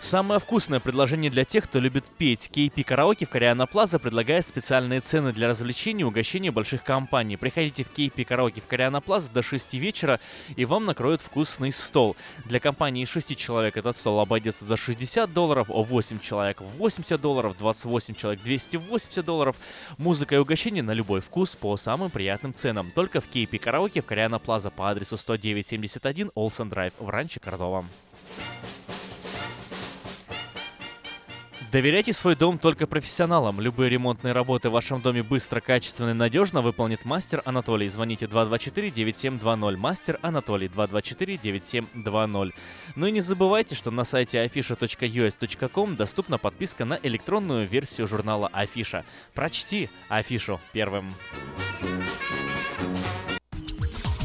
Самое вкусное предложение для тех, кто любит петь. KP Караоке в Кориана Плаза предлагает специальные цены для развлечений и угощения больших компаний. Приходите в KP Караоке в Кориана Плаза до 6 вечера, и вам накроют вкусный стол. Для компании из 6 человек этот стол обойдется до 60 долларов, 8 человек 80 долларов, 28 человек 280 долларов. Музыка и угощение на любой вкус по самым приятным ценам. Только в KP Караоке в Кориана Плаза по адресу 10971 Олсен Драйв в Ранче Кордова. Доверяйте свой дом только профессионалам. Любые ремонтные работы в вашем доме быстро, качественно и надежно выполнит мастер Анатолий. Звоните 224-9720. Мастер Анатолий 224-9720. Ну и не забывайте, что на сайте afisha.us.com доступна подписка на электронную версию журнала Афиша. Прочти Афишу первым.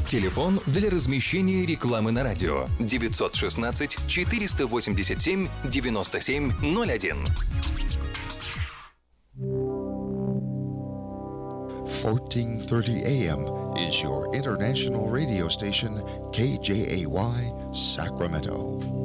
Телефон для размещения рекламы на радио 916 487 9701. 1430 AM is your international radio station KJAY Sacramento.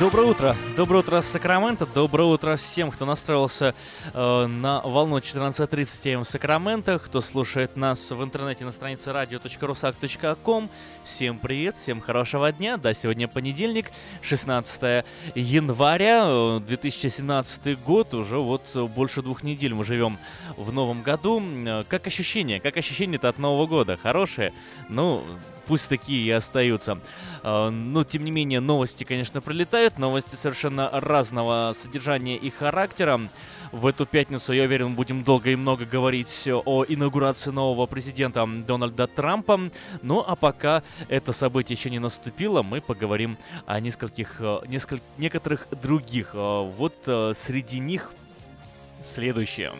Доброе утро. Доброе утро, Сакраменто. Доброе утро всем, кто настроился э, на волну 14.30 М Сакраменто, кто слушает нас в интернете на странице radio.rusak.com. Всем привет, всем хорошего дня. Да, сегодня понедельник, 16 января 2017 год. Уже вот больше двух недель мы живем в новом году. Как ощущения? Как ощущения-то от Нового года? Хорошие? Ну, пусть такие и остаются. Но, тем не менее, новости, конечно, пролетают. Новости совершенно разного содержания и характера. В эту пятницу, я уверен, будем долго и много говорить о инаугурации нового президента Дональда Трампа. Ну, а пока это событие еще не наступило, мы поговорим о нескольких, несколь, некоторых других. Вот среди них следующее.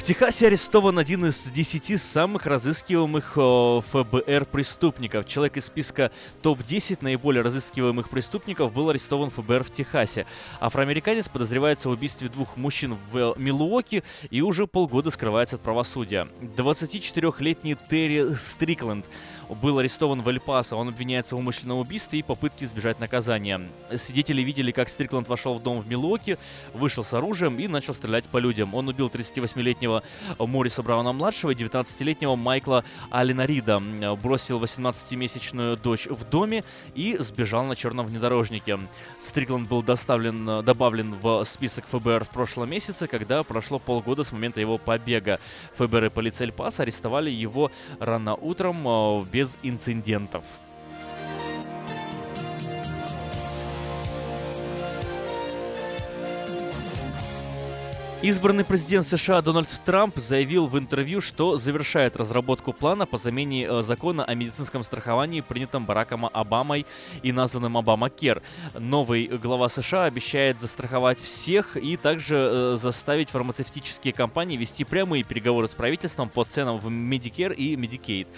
В Техасе арестован один из десяти самых разыскиваемых ФБР преступников. Человек из списка топ-10 наиболее разыскиваемых преступников был арестован ФБР в Техасе. Афроамериканец подозревается в убийстве двух мужчин в Милуоке и уже полгода скрывается от правосудия. 24-летний Терри Стрикленд был арестован в Эль-Пасо. Он обвиняется в умышленном убийстве и попытке избежать наказания. Свидетели видели, как Стрикланд вошел в дом в Милуоке, вышел с оружием и начал стрелять по людям. Он убил 38-летнего Мориса Брауна-младшего и 19-летнего Майкла Алина Рида, бросил 18-месячную дочь в доме и сбежал на черном внедорожнике. Стрикланд был доставлен, добавлен в список ФБР в прошлом месяце, когда прошло полгода с момента его побега. ФБР и полиция Эль-Паса арестовали его рано утром э, без инцидентов. Избранный президент США Дональд Трамп заявил в интервью, что завершает разработку плана по замене э, закона о медицинском страховании, принятом Бараком Обамой и названным Обама Кер. Новый глава США обещает застраховать всех и также э, заставить фармацевтические компании вести прямые переговоры с правительством по ценам в Medicare и Medicaid.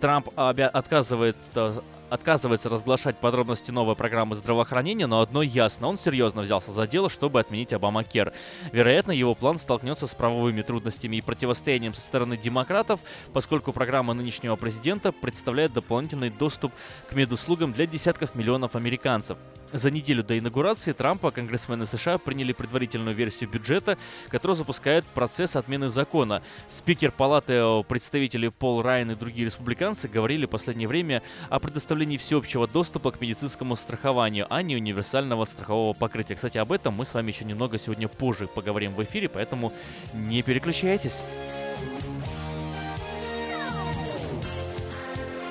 Трамп отказывается отказывается разглашать подробности новой программы здравоохранения, но одно ясно, он серьезно взялся за дело, чтобы отменить Обамакер. Вероятно, его план столкнется с правовыми трудностями и противостоянием со стороны демократов, поскольку программа нынешнего президента представляет дополнительный доступ к медуслугам для десятков миллионов американцев. За неделю до инаугурации Трампа конгрессмены США приняли предварительную версию бюджета, которая запускает процесс отмены закона. Спикер палаты представителей Пол Райан и другие республиканцы говорили в последнее время о предоставлении всеобщего доступа к медицинскому страхованию, а не универсального страхового покрытия. Кстати, об этом мы с вами еще немного сегодня позже поговорим в эфире, поэтому не переключайтесь.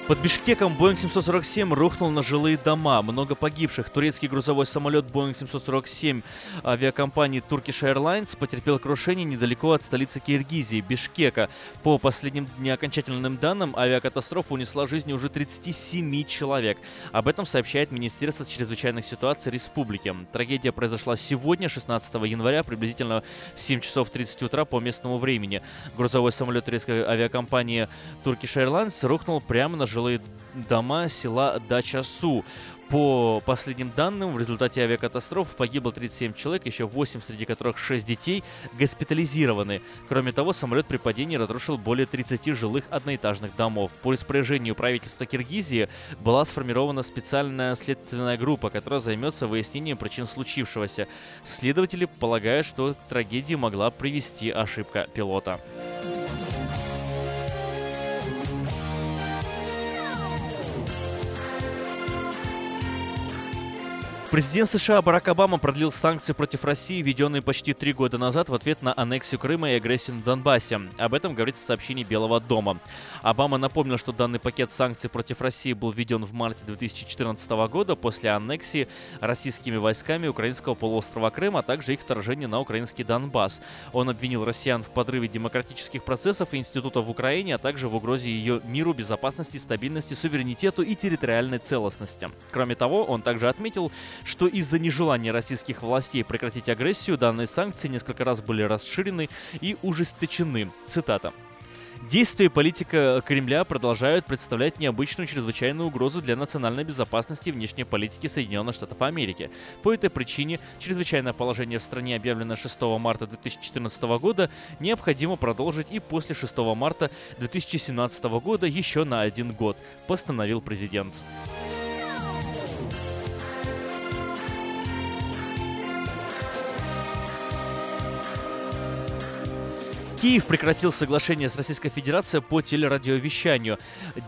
Под Бишкеком Boeing 747 рухнул на жилые дома. Много погибших. Турецкий грузовой самолет Boeing 747 авиакомпании Turkish Airlines потерпел крушение недалеко от столицы Киргизии, Бишкека. По последним неокончательным данным, авиакатастрофа унесла жизни уже 37 человек. Об этом сообщает Министерство чрезвычайных ситуаций республики. Трагедия произошла сегодня, 16 января, приблизительно в 7 часов 30 утра по местному времени. Грузовой самолет турецкой авиакомпании Turkish Airlines рухнул прямо на жилые жилые дома села Дача-Су. По последним данным, в результате авиакатастрофы погибло 37 человек, еще 8, среди которых 6 детей, госпитализированы. Кроме того, самолет при падении разрушил более 30 жилых одноэтажных домов. По распоряжению правительства Киргизии была сформирована специальная следственная группа, которая займется выяснением причин случившегося. Следователи полагают, что к трагедии могла привести ошибка пилота. Президент США Барак Обама продлил санкции против России, введенные почти три года назад в ответ на аннексию Крыма и агрессию на Донбассе. Об этом говорится в сообщении Белого дома. Обама напомнил, что данный пакет санкций против России был введен в марте 2014 года после аннексии российскими войсками украинского полуострова Крым, а также их вторжения на украинский Донбасс. Он обвинил россиян в подрыве демократических процессов и институтов в Украине, а также в угрозе ее миру, безопасности, стабильности, суверенитету и территориальной целостности. Кроме того, он также отметил, что из-за нежелания российских властей прекратить агрессию данные санкции несколько раз были расширены и ужесточены. Цитата. Действия политика Кремля продолжают представлять необычную чрезвычайную угрозу для национальной безопасности и внешней политики Соединенных Штатов Америки. По этой причине чрезвычайное положение в стране, объявленное 6 марта 2014 года, необходимо продолжить и после 6 марта 2017 года еще на один год, постановил президент. Киев прекратил соглашение с Российской Федерацией по телерадиовещанию.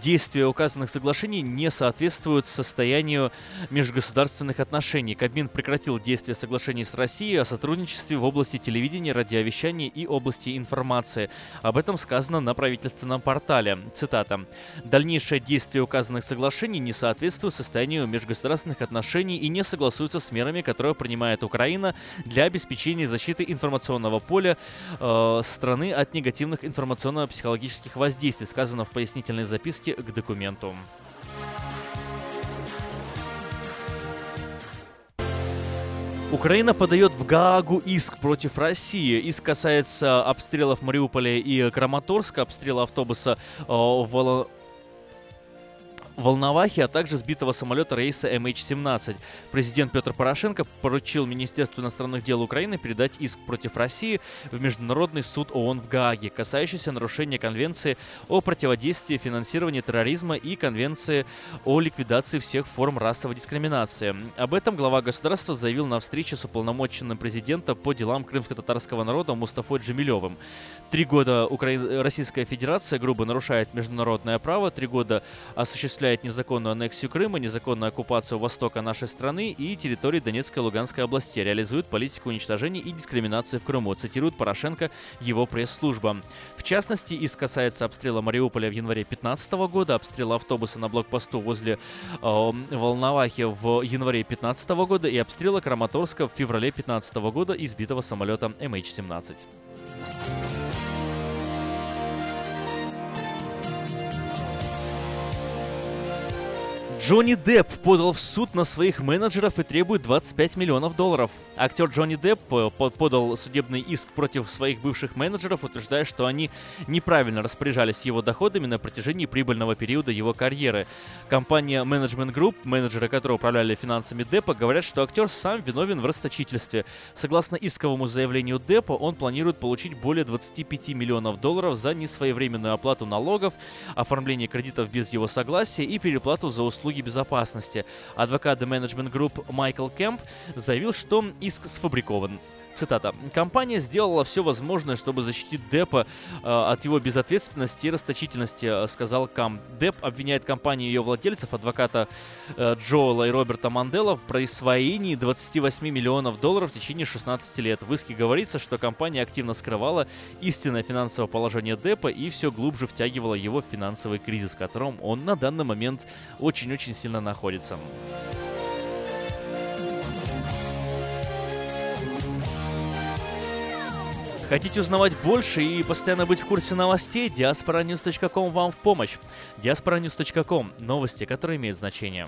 Действия указанных соглашений не соответствуют состоянию межгосударственных отношений. Кабмин прекратил действие соглашений с Россией о сотрудничестве в области телевидения, радиовещания и области информации. Об этом сказано на правительственном портале. Цитата. «Дальнейшее действие указанных соглашений не соответствует состоянию межгосударственных отношений и не согласуется с мерами, которые принимает Украина для обеспечения защиты информационного поля э, страны стороны от негативных информационно-психологических воздействий, сказано в пояснительной записке к документу. Украина подает в Гаагу иск против России. Иск касается обстрелов Мариуполя и Краматорска, обстрела автобуса э, в Волновахи, а также сбитого самолета рейса MH17. Президент Петр Порошенко поручил Министерству иностранных дел Украины передать иск против России в Международный суд ООН в Гааге, касающийся нарушения Конвенции о противодействии финансированию терроризма и Конвенции о ликвидации всех форм расовой дискриминации. Об этом глава государства заявил на встрече с уполномоченным президента по делам крымско-татарского народа Мустафой Джамилевым. Три года Укра... Российская Федерация грубо нарушает международное право, три года осуществляет незаконную аннексию Крыма, незаконную оккупацию востока нашей страны и территории Донецкой и Луганской областей, реализует политику уничтожения и дискриминации в Крыму, цитирует Порошенко его пресс-служба. В частности, иск касается обстрела Мариуполя в январе 2015 года, обстрела автобуса на блокпосту возле э, Волновахи в январе 2015 года и обстрела Краматорска в феврале 2015 года избитого самолета MH17. Джонни Депп подал в суд на своих менеджеров и требует 25 миллионов долларов. Актер Джонни Депп э, подал судебный иск против своих бывших менеджеров, утверждая, что они неправильно распоряжались его доходами на протяжении прибыльного периода его карьеры. Компания Management Group, менеджеры которой управляли финансами Деппа, говорят, что актер сам виновен в расточительстве. Согласно исковому заявлению Деппа, он планирует получить более 25 миллионов долларов за несвоевременную оплату налогов, оформление кредитов без его согласия и переплату за услуги безопасности. Адвокат The Management Group Майкл Кэмп заявил, что иск сфабрикован. Цитата. «Компания сделала все возможное, чтобы защитить Деппа э, от его безответственности и расточительности», э, сказал Кам. Депп обвиняет компанию и ее владельцев, адвоката э, Джоэла и Роберта Мандела, в присвоении 28 миллионов долларов в течение 16 лет. В иске говорится, что компания активно скрывала истинное финансовое положение Деппа и все глубже втягивала его в финансовый кризис, в котором он на данный момент очень-очень сильно находится. Хотите узнавать больше и постоянно быть в курсе новостей? diasporanews.com вам в помощь. diasporanews.com. Новости, которые имеют значение.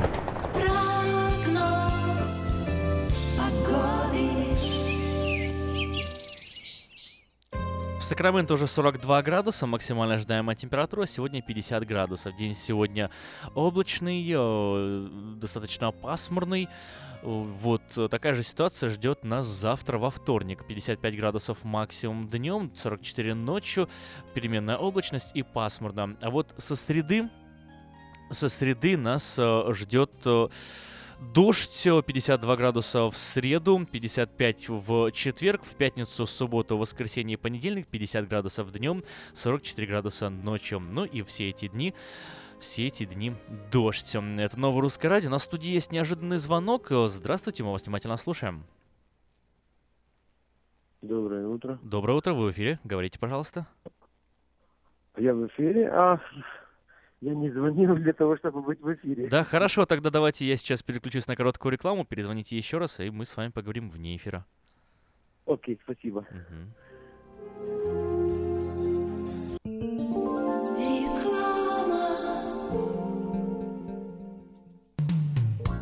Сакраменто уже 42 градуса, максимально ожидаемая температура, сегодня 50 градусов. День сегодня облачный, э, достаточно пасмурный. Вот такая же ситуация ждет нас завтра во вторник. 55 градусов максимум днем, 44 ночью, переменная облачность и пасмурно. А вот со среды, со среды нас э, ждет э, Дождь 52 градуса в среду, 55 в четверг, в пятницу, субботу, воскресенье и понедельник 50 градусов днем, 44 градуса ночью. Ну и все эти дни все эти дни дождь. Это новое русское радио. На студии есть неожиданный звонок. Здравствуйте, мы вас внимательно слушаем. Доброе утро. Доброе утро, вы в эфире. Говорите, пожалуйста. Я в эфире, а я не звонил для того, чтобы быть в эфире. Да, хорошо, тогда давайте я сейчас переключусь на короткую рекламу, перезвоните еще раз, и мы с вами поговорим вне эфира. Окей, спасибо. Угу.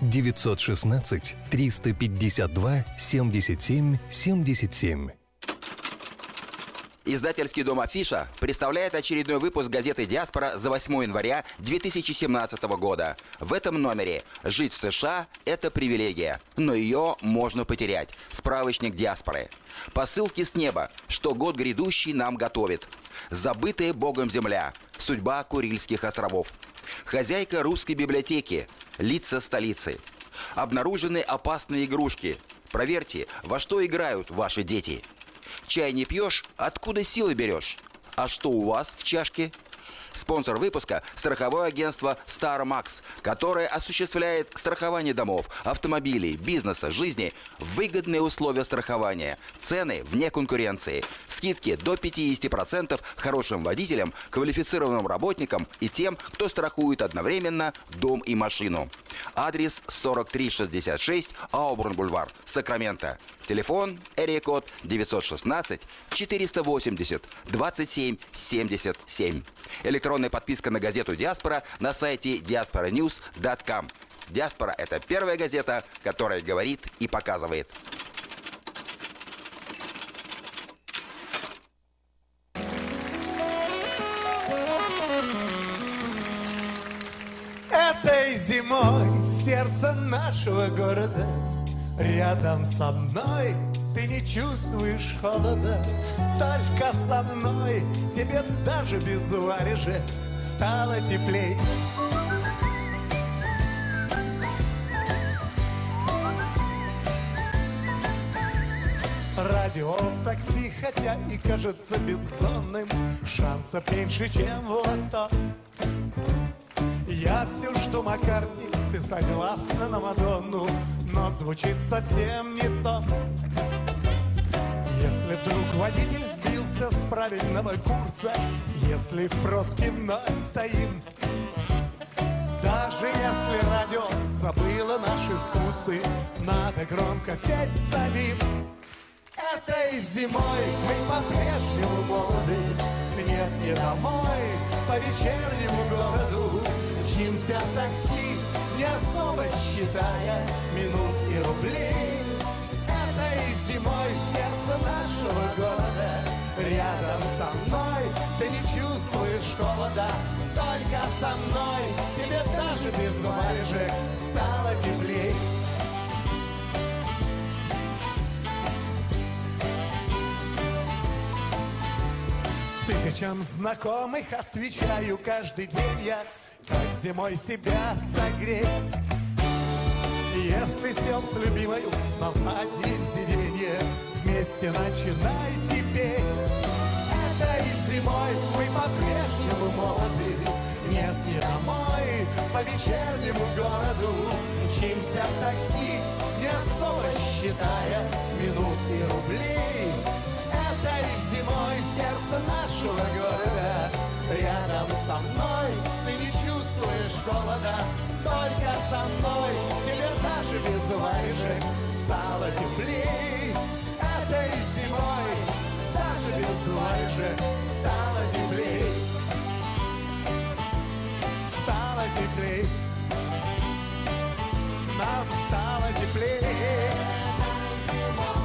916 352 77 77. Издательский дом «Афиша» представляет очередной выпуск газеты «Диаспора» за 8 января 2017 года. В этом номере «Жить в США – это привилегия, но ее можно потерять». Справочник «Диаспоры». Посылки с неба, что год грядущий нам готовит. Забытая Богом земля. Судьба Курильских островов. Хозяйка русской библиотеки. Лица столицы. Обнаружены опасные игрушки. Проверьте, во что играют ваши дети. Чай не пьешь, откуда силы берешь? А что у вас в чашке? Спонсор выпуска – страховое агентство Star Max, которое осуществляет страхование домов, автомобилей, бизнеса, жизни, выгодные условия страхования, цены вне конкуренции, скидки до 50% хорошим водителям, квалифицированным работникам и тем, кто страхует одновременно дом и машину. Адрес 4366 Аубурн-Бульвар, Сакраменто. Телефон Эрия код 916 480 27 77. Электронная подписка на газету «Диаспора» на сайте diasporanews.com. «Диаспора» — это первая газета, которая говорит и показывает. Этой зимой в сердце нашего города Рядом со мной ты не чувствуешь холода. Только со мной тебе даже без варежек стало теплей. Радио в такси, хотя и кажется бездонным Шансов меньше, чем в лото. Я все жду Маккартни, ты согласна на Мадонну Но звучит совсем не то Если вдруг водитель сбился с правильного курса Если в пробке вновь стоим Даже если радио забыло наши вкусы Надо громко петь самим. Этой зимой мы по-прежнему молоды. Нет, не домой, по вечернему городу. Мчимся в такси, не особо считая Минут и рублей зимой сердце нашего города Рядом со мной. Ты не чувствуешь холода Только со мной. Тебе даже без варежек стало теплей. Тысячам знакомых отвечаю каждый день я Как зимой себя согреть. Если сел с любимой на заднее сиденье Вместе начинайте петь. Этой зимой мы по-прежнему молоды. Нет, не домой, по вечернему городу. Мчимся в такси, не особо считая Минут и рублей Этой зимой в сердце нашего города Рядом со мной. Ты не чувствуешь холода Только со мной. Тебе даже без варежек Стало теплей. Этой зимой Даже без варежек стало теплей. Стало теплей. Нам стало теплей. Стало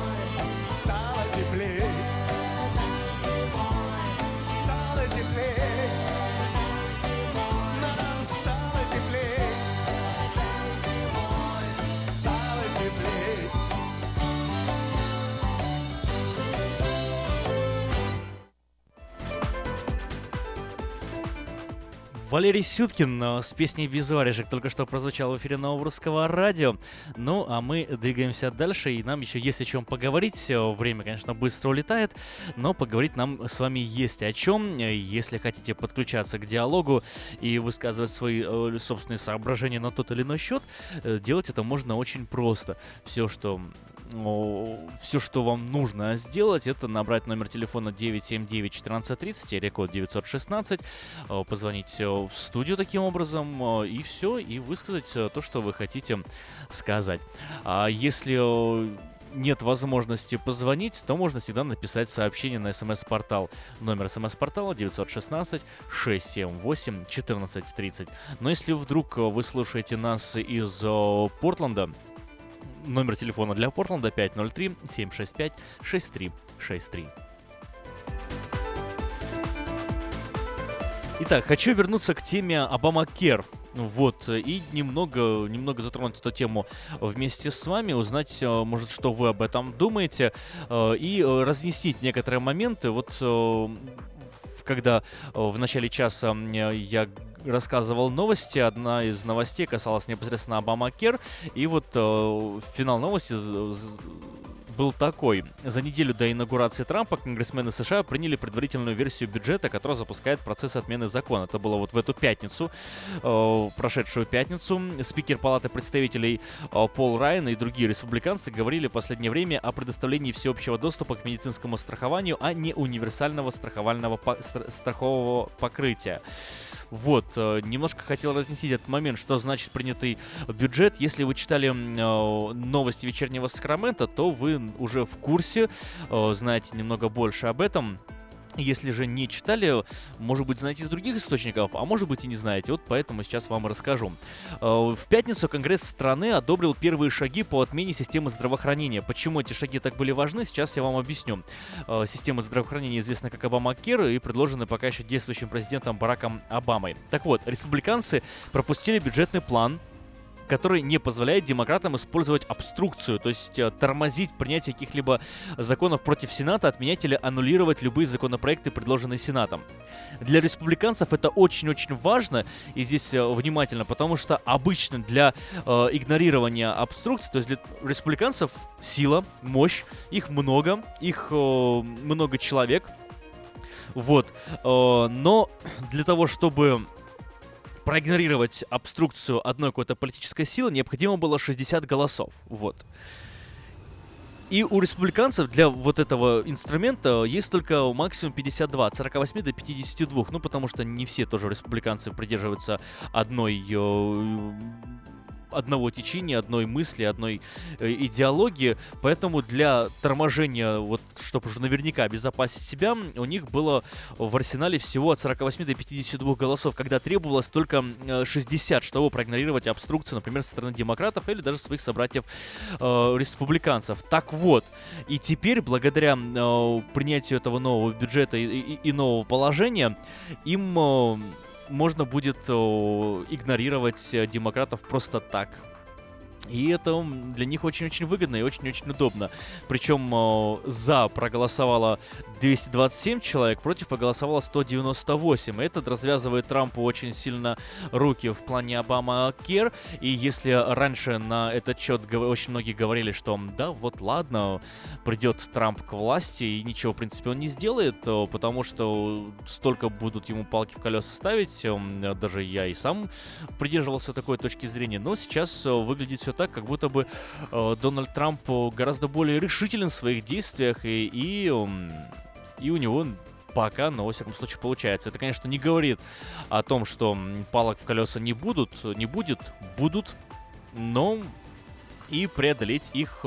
Валерий Сюткин э, с песней «Без варежек» только что прозвучал в эфире Нового Русского Радио. Ну, а мы двигаемся дальше, и нам еще есть о чем поговорить. Э, Время, конечно, быстро улетает, но поговорить нам с вами есть о чем. Э, Если хотите подключаться к диалогу и высказывать свои собственные соображения на тот или иной счет, делать это можно очень просто. Все, что все, что вам нужно сделать, это набрать номер телефона 979-1430, или код 916, э, позвонить э, в студию таким образом, э, и все, и высказать э, то, что вы хотите сказать. А если нет возможности позвонить, то можно всегда написать сообщение на смс-портал. Номер смс-портала 916 678 1430. Но если вдруг вы слушаете нас из Портленда, Номер телефона для Портленда 503-765-6363. Итак, хочу вернуться к теме Обама Кер. Вот, и немного, немного затронуть эту тему вместе с вами, узнать, э, может, что вы об этом думаете, э, и э, разъяснить некоторые моменты. Вот когда в начале часа я рассказывал новости, одна из новостей касалась непосредственно Обама Кер, и вот э, финал новости был такой. За неделю до инаугурации Трампа конгрессмены США приняли предварительную версию бюджета, которая запускает процесс отмены закона. Это было вот в эту пятницу, э, прошедшую пятницу. Спикер Палаты представителей э, Пол Райан и другие республиканцы говорили в последнее время о предоставлении всеобщего доступа к медицинскому страхованию, а не универсального страховального по- стра- страхового покрытия. Вот, э, немножко хотел разнести этот момент, что значит принятый бюджет. Если вы читали э, новости вечернего Сакрамента, то вы уже в курсе, э, знаете немного больше об этом. Если же не читали, может быть, знаете из других источников, а может быть и не знаете. Вот поэтому сейчас вам расскажу. Э, В пятницу Конгресс страны одобрил первые шаги по отмене системы здравоохранения. Почему эти шаги так были важны, сейчас я вам объясню. Э, Система здравоохранения известна как Обамакер и предложена пока еще действующим президентом Бараком Обамой. Так вот, республиканцы пропустили бюджетный план, который не позволяет демократам использовать обструкцию, то есть э, тормозить принятие каких-либо законов против Сената, отменять или аннулировать любые законопроекты, предложенные Сенатом. Для республиканцев это очень-очень важно, и здесь э, внимательно, потому что обычно для э, игнорирования обструкции, то есть для республиканцев сила, мощь, их много, их э, много человек, вот, э, но для того, чтобы проигнорировать обструкцию одной какой-то политической силы необходимо было 60 голосов. Вот. И у республиканцев для вот этого инструмента есть только максимум 52, от 48 до 52. Ну, потому что не все тоже республиканцы придерживаются одной э, одного течения, одной мысли, одной э, идеологии, поэтому для торможения, вот, чтобы уже наверняка обезопасить себя, у них было в арсенале всего от 48 до 52 голосов, когда требовалось только э, 60, чтобы проигнорировать обструкцию, например, со стороны демократов или даже своих собратьев э. Так вот, и теперь, благодаря э, принятию этого нового бюджета и, и- и нового положения, им э, можно будет э, игнорировать э, демократов просто так. И это для них очень-очень выгодно и очень-очень удобно. Причем э, за проголосовало 227 человек, против проголосовало 198. И это развязывает Трампу очень сильно руки в плане Обама Кер. И если раньше на этот счет очень многие говорили, что да, вот ладно, придет Трамп к власти и ничего, в принципе, он не сделает, э, потому что столько будут ему палки в колеса ставить. Даже я и сам придерживался такой точки зрения. Но сейчас э, выглядит все так, как будто бы э, Дональд Трамп гораздо более решителен в своих действиях и, и, и у него пока, но, во всяком случае, получается. Это, конечно, не говорит о том, что палок в колеса не будут, не будет, будут, но и преодолеть их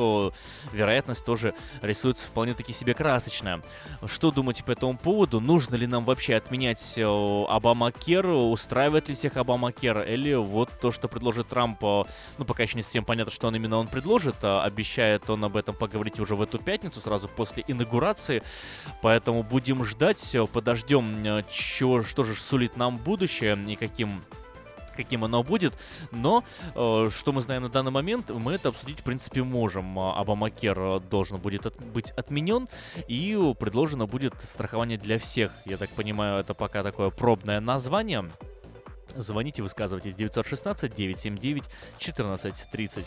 вероятность тоже рисуется вполне-таки себе красочная. Что думаете по этому поводу? Нужно ли нам вообще отменять Обамакер? Устраивает ли всех Обамакер? Или вот то, что предложит Трамп, ну, пока еще не совсем понятно, что он именно он предложит, а обещает он об этом поговорить уже в эту пятницу, сразу после инаугурации, поэтому будем ждать, подождем, чё, что же сулит нам будущее и каким каким оно будет, но э, что мы знаем на данный момент, мы это обсудить в принципе можем. Обамакер должен будет от, быть отменен и предложено будет страхование для всех. Я так понимаю, это пока такое пробное название. Звоните, высказывайтесь 916 979 1430.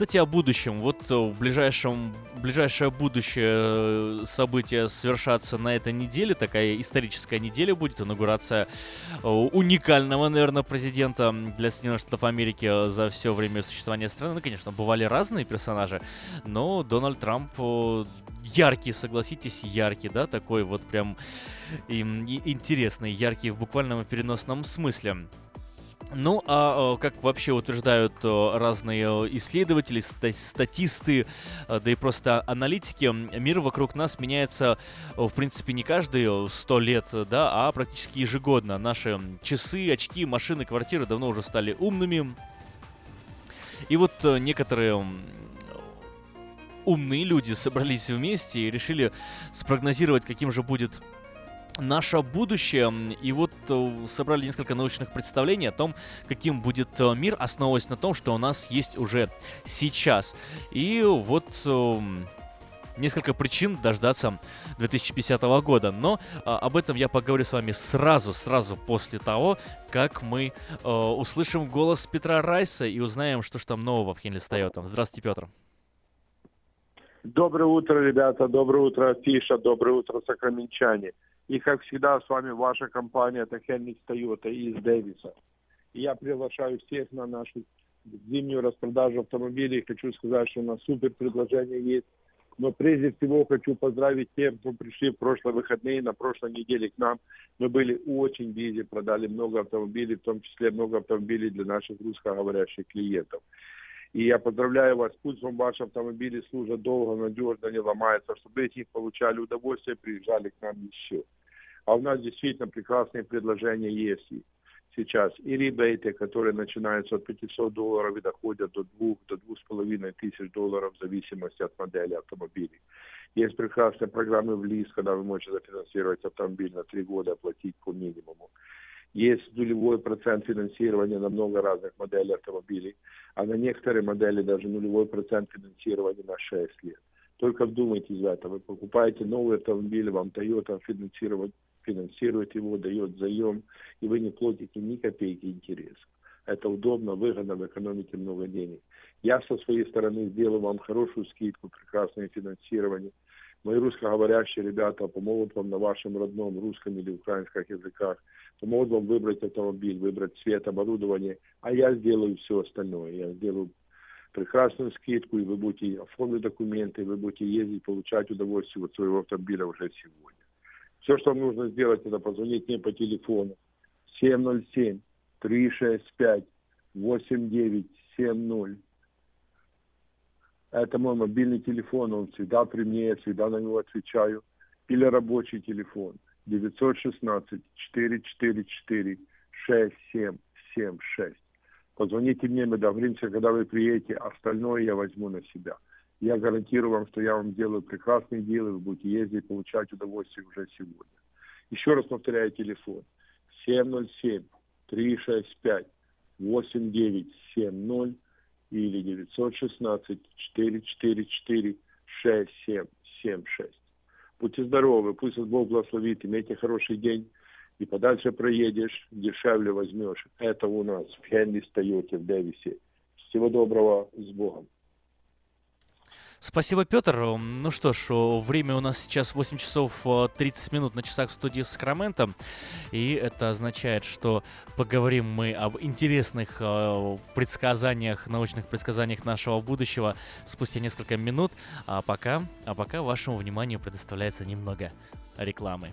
Кстати, о будущем. Вот э, в ближайшем, ближайшее будущее э, событие совершаться на этой неделе. Такая историческая неделя будет. Инаугурация э, уникального, наверное, президента для Соединенных Штатов Америки за все время существования страны. Ну, конечно, бывали разные персонажи, но Дональд Трамп яркий, согласитесь, яркий, да, такой вот прям интересный, яркий в буквальном и переносном смысле. Ну, а как вообще утверждают разные исследователи, статисты, да и просто аналитики, мир вокруг нас меняется, в принципе, не каждые сто лет, да, а практически ежегодно. Наши часы, очки, машины, квартиры давно уже стали умными. И вот некоторые умные люди собрались вместе и решили спрогнозировать, каким же будет наше будущее. И вот э, собрали несколько научных представлений о том, каким будет э, мир, основываясь на том, что у нас есть уже сейчас. И вот эм, несколько причин дождаться 2050 года. Но а, об этом я поговорю с вами сразу, сразу после того, как мы услышим голос Петра Райса и узнаем, что же там нового в Хенли Тойота. Здравствуйте, Петр. Доброе утро, ребята. Доброе утро, Фиша. Доброе утро, сакраменчане. И, как всегда, с вами ваша компания, это Хенник Тойота из Дэвиса. Я приглашаю всех на нашу зимнюю распродажу автомобилей. Хочу сказать, что у нас супер предложение есть. Но прежде всего хочу поздравить тех, кто пришли в прошлые выходные, на прошлой неделе к нам. Мы были очень бизи, продали много автомобилей, в том числе много автомобилей для наших русскоговорящих клиентов. И я поздравляю вас, пусть вам ваши автомобили служат долго, надежно, не ломаются, чтобы эти получали удовольствие, приезжали к нам еще. А у нас действительно прекрасные предложения есть сейчас. И ребейты, которые начинаются от 500 долларов и доходят до 2, до 2,5 тысяч долларов в зависимости от модели автомобилей. Есть прекрасные программы в ЛИС, когда вы можете зафинансировать автомобиль на 3 года, оплатить по минимуму. Есть нулевой процент финансирования на много разных моделей автомобилей, а на некоторые модели даже нулевой процент финансирования на 6 лет. Только вдумайтесь в это. Вы покупаете новый автомобиль, вам Toyota финансировать финансирует его, дает заем, и вы не платите ни копейки интереса. Это удобно, выгодно, вы экономите много денег. Я со своей стороны сделаю вам хорошую скидку, прекрасное финансирование. Мои русскоговорящие ребята помогут вам на вашем родном русском или украинском языках, помогут вам выбрать автомобиль, выбрать цвет, оборудование, а я сделаю все остальное. Я сделаю прекрасную скидку, и вы будете оформить документы, вы будете ездить, получать удовольствие от своего автомобиля уже сегодня. Все, что нужно сделать, это позвонить мне по телефону 707-365-8970. Это мой мобильный телефон, он всегда при мне, я всегда на него отвечаю. Или рабочий телефон 916-444-6776. Позвоните мне, мы договоримся, когда вы приедете, остальное я возьму на себя. Я гарантирую вам, что я вам сделаю прекрасные дела, вы будете ездить, получать удовольствие уже сегодня. Еще раз повторяю телефон. 707-365-8970 или 916-444-6776. Будьте здоровы, пусть Бог благословит, имейте хороший день, и подальше проедешь, дешевле возьмешь. Это у нас в Хенли Тойоте в Дэвисе. Всего доброго, с Богом. Спасибо, Петр. Ну что ж, время у нас сейчас 8 часов 30 минут на часах в студии Сакраменто. И это означает, что поговорим мы об интересных предсказаниях, научных предсказаниях нашего будущего спустя несколько минут. А пока, а пока вашему вниманию предоставляется немного рекламы.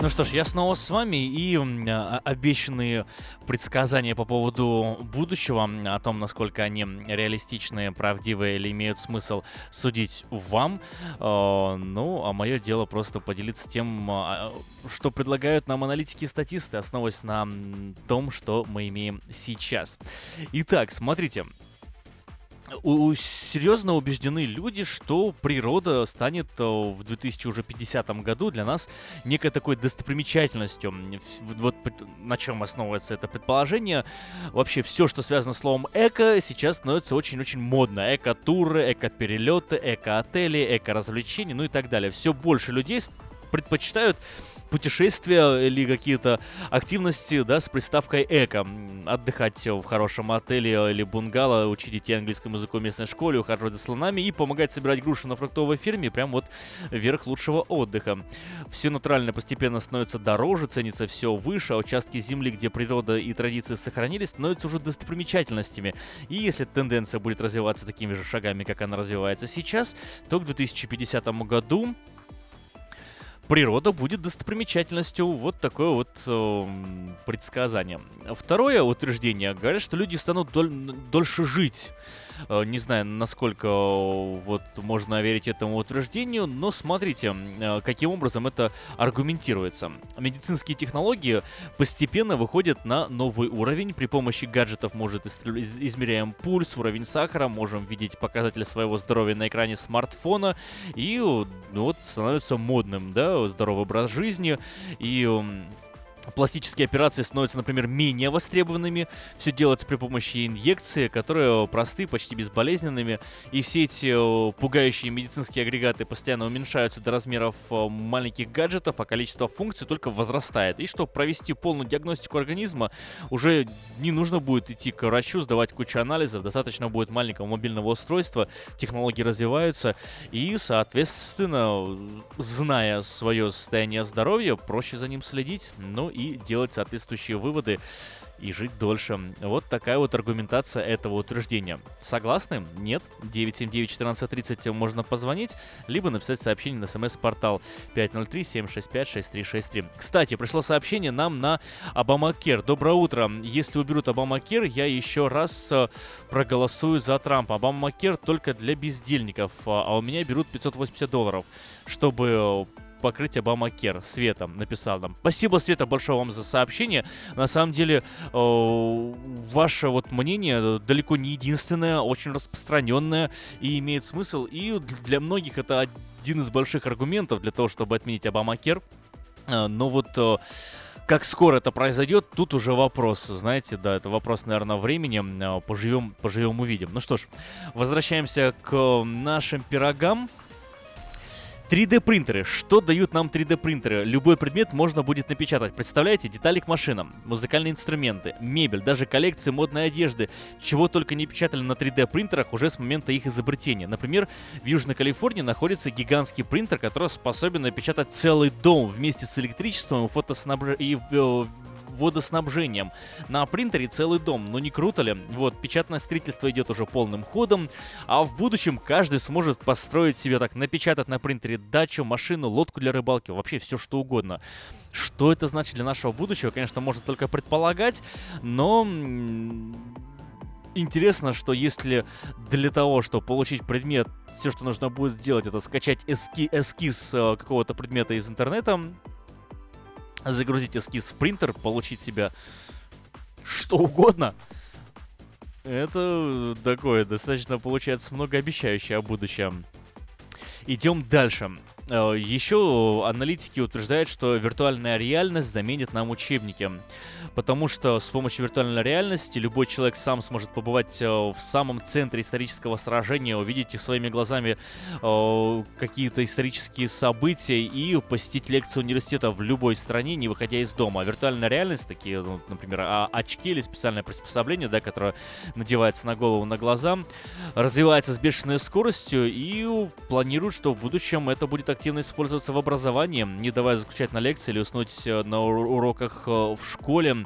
Ну что ж, я снова с вами, и а, обещанные предсказания по поводу будущего, о том, насколько они реалистичные, правдивые или имеют смысл судить вам. Э, ну, а мое дело просто поделиться тем, э, что предлагают нам аналитики и статисты, основываясь на том, что мы имеем сейчас. Итак, смотрите, у, серьезно убеждены люди, что природа станет э, в 2050 году для нас некой такой достопримечательностью. Вот на чем основывается это предположение. Вообще все, что связано с словом эко, сейчас становится очень-очень модно. Эко-туры, эко-перелеты, эко-отели, эко-развлечения, ну и так далее. Все больше людей предпочитают путешествия или какие-то активности, да, с приставкой эко. Отдыхать в хорошем отеле или бунгало, учить детей английскому языку в местной школе, ухаживать за слонами и помогать собирать груши на фруктовой ферме, прям вот верх лучшего отдыха. Все натурально постепенно становится дороже, ценится все выше, а участки земли, где природа и традиции сохранились, становятся уже достопримечательностями. И если тенденция будет развиваться такими же шагами, как она развивается сейчас, то к 2050 году природа будет достопримечательностью. Вот такое вот э, предсказание. Второе утверждение говорит, что люди станут доль, дольше жить. Э, не знаю, насколько э, вот можно верить этому утверждению, но смотрите, э, каким образом это аргументируется. Медицинские технологии постепенно выходят на новый уровень. При помощи гаджетов может измеряем пульс, уровень сахара, можем видеть показатели своего здоровья на экране смартфона и ну, вот становится модным, да, здоровый образ жизни и пластические операции становятся, например, менее востребованными. Все делается при помощи инъекции, которые просты, почти безболезненными. И все эти э, пугающие медицинские агрегаты постоянно уменьшаются до размеров э, маленьких гаджетов, а количество функций только возрастает. И чтобы провести полную диагностику организма, уже не нужно будет идти к врачу, сдавать кучу анализов, достаточно будет маленького мобильного устройства, технологии развиваются, и, соответственно, зная свое состояние здоровья, проще за ним следить. Ну и делать соответствующие выводы и жить дольше. Вот такая вот аргументация этого утверждения. Согласны? Нет? 979-1430 можно позвонить, либо написать сообщение на смс-портал 503-765-6363. Кстати, пришло сообщение нам на Обамакер. Доброе утро. Если уберут Обамакер, я еще раз э, проголосую за Трампа. Обамакер только для бездельников, а, а у меня берут 580 долларов, чтобы покрыть Обамакер. Света написал нам. Спасибо, Света, большое вам за сообщение. На самом деле, э, ваше вот мнение далеко не единственное, очень распространенное и имеет смысл. И для многих это один из больших аргументов для того, чтобы отменить Обамакер. А, Но вот э, как скоро это произойдет, тут уже вопрос. Знаете, да, это вопрос, наверное, времени. Поживем, поживем, увидим. Ну что ж, возвращаемся к нашим пирогам. 3D принтеры. Что дают нам 3D принтеры? Любой предмет можно будет напечатать. Представляете, детали к машинам, музыкальные инструменты, мебель, даже коллекции модной одежды. Чего только не печатали на 3D принтерах уже с момента их изобретения. Например, в Южной Калифорнии находится гигантский принтер, который способен напечатать целый дом вместе с электричеством и, фотоснабж... э, водоснабжением. На принтере целый дом, ну не круто ли? Вот, печатное строительство идет уже полным ходом, а в будущем каждый сможет построить себе так, напечатать на принтере дачу, машину, лодку для рыбалки, вообще все что угодно. Что это значит для нашего будущего, конечно, можно только предполагать, но интересно, что если для того, чтобы получить предмет, все, что нужно будет сделать, это скачать эски- эскиз э, какого-то предмета из интернета, загрузить эскиз в принтер, получить себе что угодно. Это такое достаточно получается многообещающее о будущем. Идем дальше. Э, Еще аналитики утверждают, что виртуальная реальность заменит нам учебники. Потому что с помощью виртуальной реальности любой человек сам сможет побывать э, в самом центре исторического сражения, увидеть своими глазами э, какие-то исторические события и посетить лекцию университета в любой стране, не выходя из дома. А виртуальная реальность, такие, ну, например, а- очки или специальное приспособление, да, которое надевается на голову, на глаза, развивается с бешеной скоростью и планируют, что в будущем это будет активно использоваться в образовании, не давая заскучать на лекции или уснуть э, на ур- уроках э, в школе.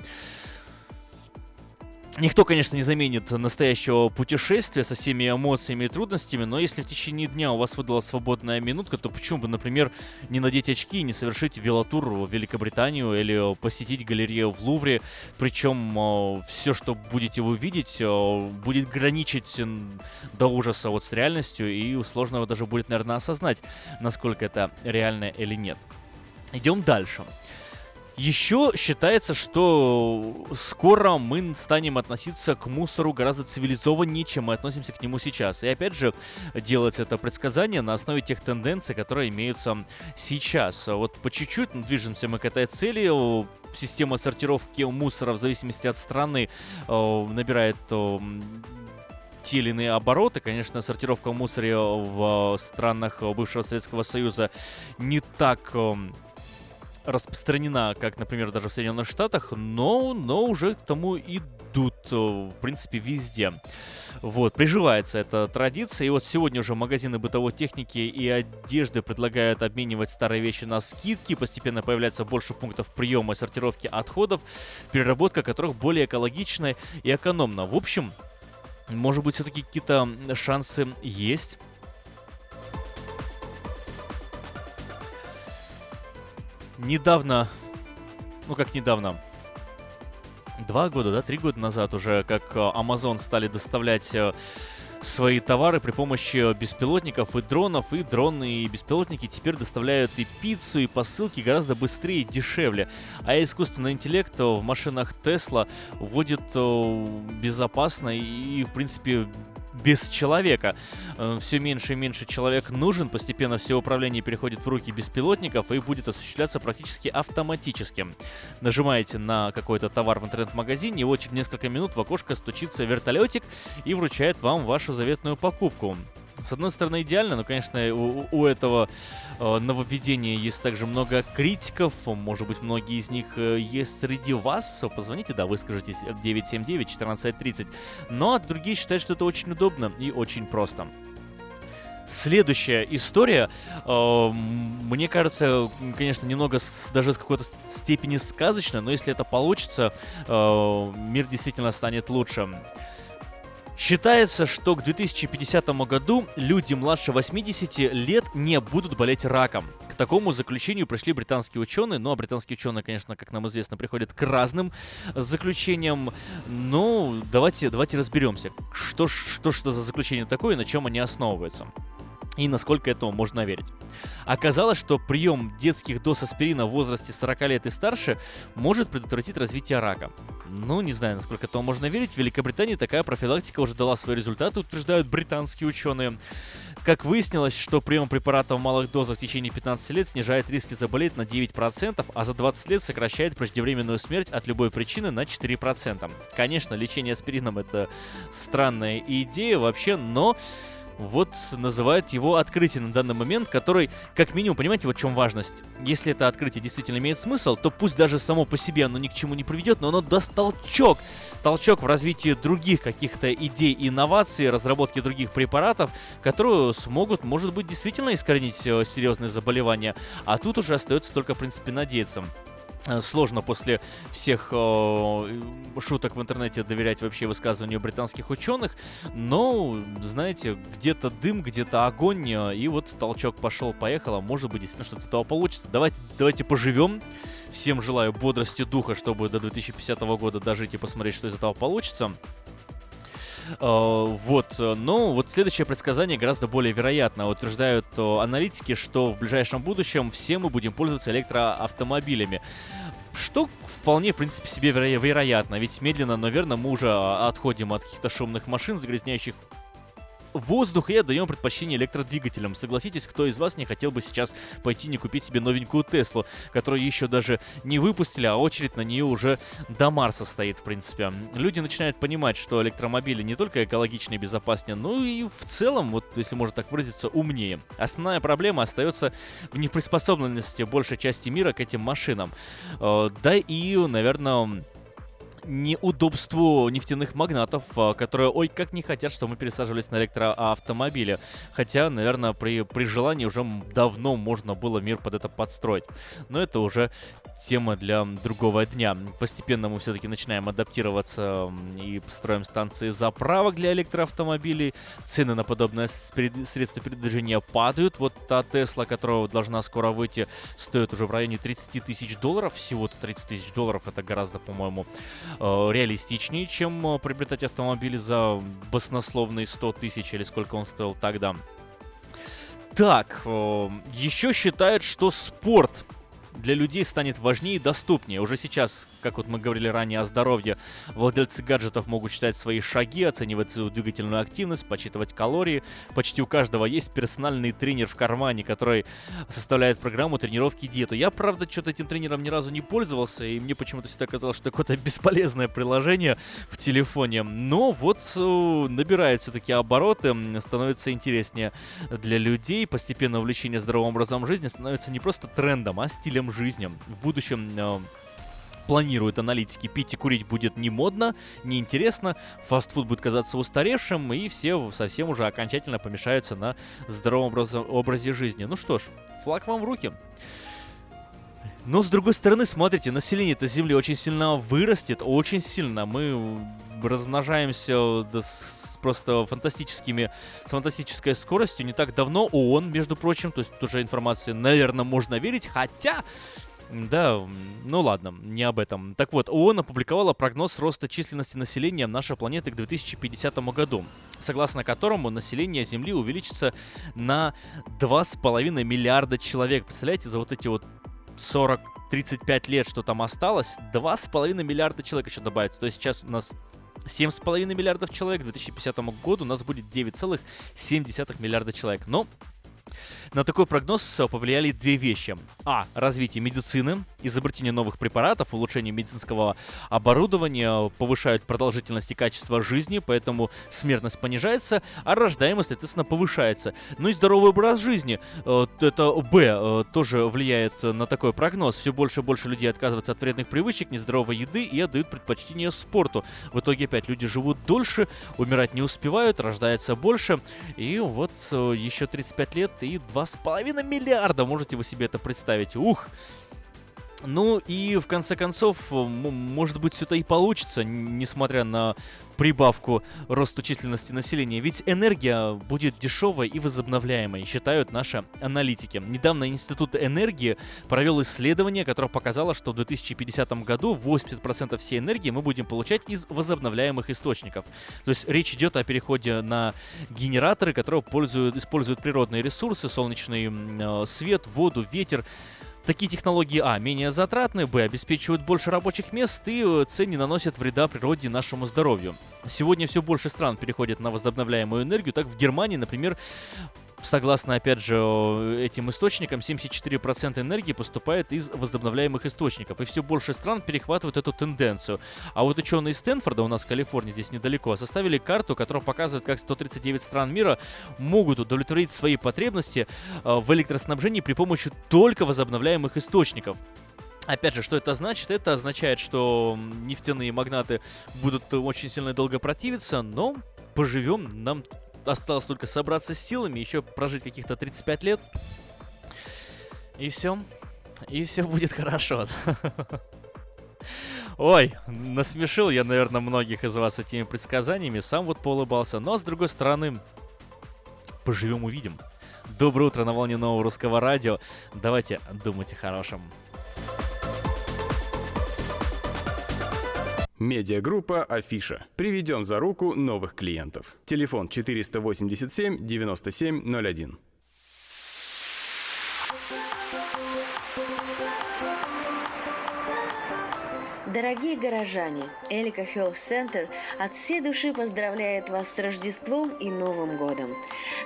Никто, конечно, не заменит настоящего путешествия со всеми эмоциями и трудностями, но если в течение дня у вас выдалась свободная минутка, то почему бы, например, не надеть очки и не совершить велотур в Великобританию или посетить галерею в Лувре, причем все, что будете вы видеть, э, будет граничить до ужаса вот с реальностью, и сложно даже будет, наверное, осознать, насколько это реально или нет. Идем дальше. Еще считается, что скоро мы станем относиться к мусору гораздо цивилизованнее, чем мы относимся к нему сейчас. И опять же, делается это предсказание на основе тех тенденций, которые имеются сейчас. Вот по чуть-чуть движемся мы к этой цели. Система сортировки мусора в зависимости от страны набирает э, те или иные обороты. Конечно, сортировка в мусоре в странах бывшего Советского Союза не так распространена, как, например, даже в Соединенных Штатах, но, но уже к тому идут, э, в принципе, везде. Вот, приживается эта традиция, и вот сегодня уже магазины бытовой техники и одежды предлагают обменивать старые вещи на скидки, постепенно появляется больше пунктов приема и сортировки отходов, переработка которых более экологичная и экономна. В общем, может быть, все-таки какие-то шансы есть. Недавно, ну как недавно, два года, да, три года назад уже, как э, Amazon стали доставлять э, свои товары при помощи беспилотников и дронов, и дроны и беспилотники теперь доставляют и пиццу, и посылки гораздо быстрее и дешевле. А искусственный интеллект в машинах Tesla вводит э, безопасно и, в принципе, без человека. Все меньше и меньше человек нужен, постепенно все управление переходит в руки беспилотников и будет осуществляться практически автоматически. Нажимаете на какой-то товар в интернет-магазине, и вот через несколько минут в окошко стучится вертолетик и вручает вам вашу заветную покупку. С одной стороны, идеально, но, конечно, у, у этого э, нововведения есть также много критиков. Может быть, многие из них э, есть среди вас. Позвоните, да, выскажитесь 979-1430. Но другие считают, что это очень удобно и очень просто. Следующая история, э, мне кажется, конечно, немного с, даже с какой-то степени сказочная, но если это получится, э, мир действительно станет лучше. Считается, что к 2050 году люди младше 80 лет не будут болеть раком. К такому заключению пришли британские ученые. Ну, а британские ученые, конечно, как нам известно, приходят к разным заключениям. Но давайте, давайте разберемся, что, что, что за заключение такое и на чем они основываются. И насколько этому можно верить. Оказалось, что прием детских доз аспирина в возрасте 40 лет и старше может предотвратить развитие рака. Ну, не знаю, насколько этому можно верить. В Великобритании такая профилактика уже дала свои результаты, утверждают британские ученые. Как выяснилось, что прием препарата в малых дозах в течение 15 лет снижает риски заболеть на 9%, а за 20 лет сокращает преждевременную смерть от любой причины на 4%. Конечно, лечение аспирином это странная идея вообще, но вот называют его открытие на данный момент, который, как минимум, понимаете, вот в чем важность. Если это открытие действительно имеет смысл, то пусть даже само по себе оно ни к чему не приведет, но оно даст толчок. Толчок в развитии других каких-то идей, инноваций, разработки других препаратов, которые смогут, может быть, действительно искоренить э, серьезные заболевания. А тут уже остается только, в принципе, надеяться. Э, сложно после всех э, шуток в интернете доверять вообще высказыванию британских ученых, но, знаете, где-то дым, где-то огонь, э, и вот толчок пошел-поехал, а может быть действительно что-то с этого получится. Давайте, давайте поживем. Всем желаю бодрости духа, чтобы до 2050 года дожить и посмотреть, что из этого получится. Uh, вот, но вот следующее предсказание гораздо более вероятно. Утверждают uh, аналитики, что в ближайшем будущем все мы будем пользоваться электроавтомобилями. Что вполне, в принципе, себе веро- вероятно, ведь медленно, но верно мы уже а, отходим от каких-то шумных машин, загрязняющих воздух и отдаем предпочтение электродвигателям. Согласитесь, кто из вас не хотел бы сейчас пойти не купить себе новенькую Теслу, которую еще даже не выпустили, а очередь на нее уже до Марса стоит, в принципе. Люди начинают понимать, что электромобили не только экологичнее и безопаснее, но и в целом, вот если можно так выразиться, умнее. Основная проблема остается в неприспособленности большей части мира к этим машинам. Э, да и, наверное, неудобству нефтяных магнатов, а, которые, ой, как не хотят, что мы пересаживались на электроавтомобили. Хотя, наверное, при, при желании уже давно можно было мир под это подстроить. Но это уже тема для другого дня. Постепенно мы все-таки начинаем адаптироваться и строим станции заправок для электроавтомобилей. Цены на подобное средство передвижения падают. Вот та Тесла, которая должна скоро выйти, стоит уже в районе 30 тысяч долларов. Всего-то 30 тысяч долларов. Это гораздо, по-моему, реалистичнее, чем э, приобретать автомобили за баснословные 100 тысяч или сколько он стоил тогда. Так, э, еще считают, что спорт для людей станет важнее и доступнее. Уже сейчас, как вот мы говорили ранее о здоровье, владельцы гаджетов могут считать свои шаги, оценивать свою двигательную активность, подсчитывать калории. Почти у каждого есть персональный тренер в кармане, который составляет программу тренировки и диету. Я, правда, что-то этим тренером ни разу не пользовался, и мне почему-то всегда казалось, что какое-то бесполезное приложение в телефоне. Но вот э, набирает все-таки обороты, становится интереснее для людей. Постепенно увлечение здоровым образом жизни становится не просто трендом, а стилем жизни. В будущем э, планируют аналитики, пить и курить будет не модно, не интересно, фастфуд будет казаться устаревшим, и все совсем уже окончательно помешаются на здоровом образ образе жизни. Ну что ж, флаг вам в руки. Но с другой стороны, смотрите, население этой Земли очень сильно вырастет, очень сильно. Мы размножаемся с просто фантастическими, с фантастической скоростью. Не так давно ООН, между прочим, то есть уже информации, наверное, можно верить, хотя да, ну ладно, не об этом. Так вот, ООН опубликовала прогноз роста численности населения нашей планеты к 2050 году, согласно которому население Земли увеличится на 2,5 миллиарда человек. Представляете, за вот эти вот 40-35 лет, что там осталось, 2,5 миллиарда человек еще добавится. То есть сейчас у нас 7,5 миллиардов человек, к 2050 году у нас будет 9,7 миллиарда человек. Но на такой прогноз повлияли две вещи. А. Развитие медицины, изобретение новых препаратов, улучшение медицинского оборудования повышают продолжительность и качество жизни, поэтому смертность понижается, а рождаемость, соответственно, повышается. Ну и здоровый образ жизни. Э, это Б э, тоже влияет на такой прогноз. Все больше и больше людей отказываются от вредных привычек, нездоровой еды и отдают предпочтение спорту. В итоге опять люди живут дольше, умирать не успевают, рождается больше. И вот э, еще 35 лет и 2,5 миллиарда. Можете вы себе это представить? Ух! Ну и в конце концов, может быть, все это и получится, несмотря на прибавку росту численности населения. Ведь энергия будет дешевой и возобновляемой, считают наши аналитики. Недавно Институт энергии провел исследование, которое показало, что в 2050 году 80% всей энергии мы будем получать из возобновляемых источников. То есть речь идет о переходе на генераторы, которые пользуют, используют природные ресурсы, солнечный э, свет, воду, ветер. Такие технологии, а, менее затратны, б, обеспечивают больше рабочих мест и, э, c, не наносят вреда природе и нашему здоровью. Сегодня все больше стран переходят на возобновляемую энергию. Так в Германии, например, Согласно, опять же, этим источникам, 74% энергии поступает из возобновляемых источников, и все больше стран перехватывают эту тенденцию. А вот ученые из Стэнфорда, у нас в Калифорнии, здесь недалеко, составили карту, которая показывает, как 139 стран мира могут удовлетворить свои потребности э, в электроснабжении при помощи только возобновляемых источников. Опять же, что это значит? Это означает, что нефтяные магнаты будут очень сильно долго противиться, но поживем, нам осталось только собраться с силами, еще прожить каких-то 35 лет. И все. И все будет хорошо. Ой, насмешил я, наверное, многих из вас этими предсказаниями. Сам вот поулыбался. Но, с другой стороны, поживем увидим. Доброе утро на волне нового русского радио. Давайте думать о хорошем. Медиагруппа «Афиша». Приведем за руку новых клиентов. Телефон 487 9701. Дорогие горожане, Элика Health Center от всей души поздравляет вас с Рождеством и Новым годом.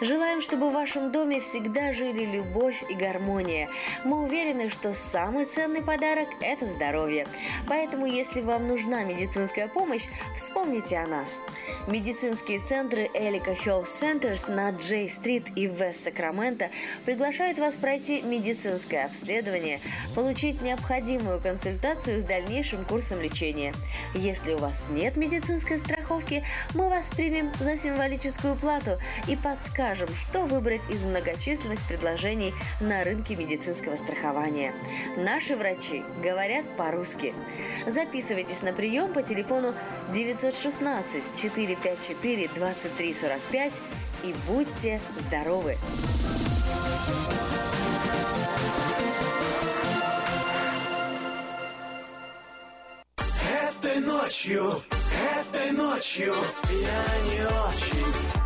Желаем, чтобы в вашем доме всегда жили любовь и гармония. Мы уверены, что самый ценный подарок – это здоровье. Поэтому, если вам нужна медицинская помощь, вспомните о нас. Медицинские центры Элика Health Centers на Джей-стрит и в Вест-Сакраменто приглашают вас пройти медицинское обследование, получить необходимую консультацию с дальнейшим курсом лечения. Если у вас нет медицинской страховки, мы вас примем за символическую плату и подскажем, что выбрать из многочисленных предложений на рынке медицинского страхования. Наши врачи говорят по-русски. Записывайтесь на прием по телефону 916 454 2345 и будьте здоровы! Этой ночью, этой ночью я не очень.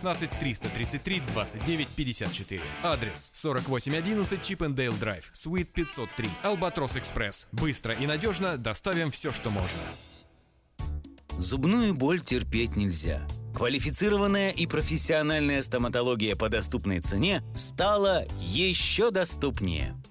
333 29 54. Адрес 4811 Чипендейл Драйв, Суит 503. Албатрос Экспресс. Быстро и надежно доставим все, что можно. Зубную боль терпеть нельзя. Квалифицированная и профессиональная стоматология по доступной цене стала еще доступнее.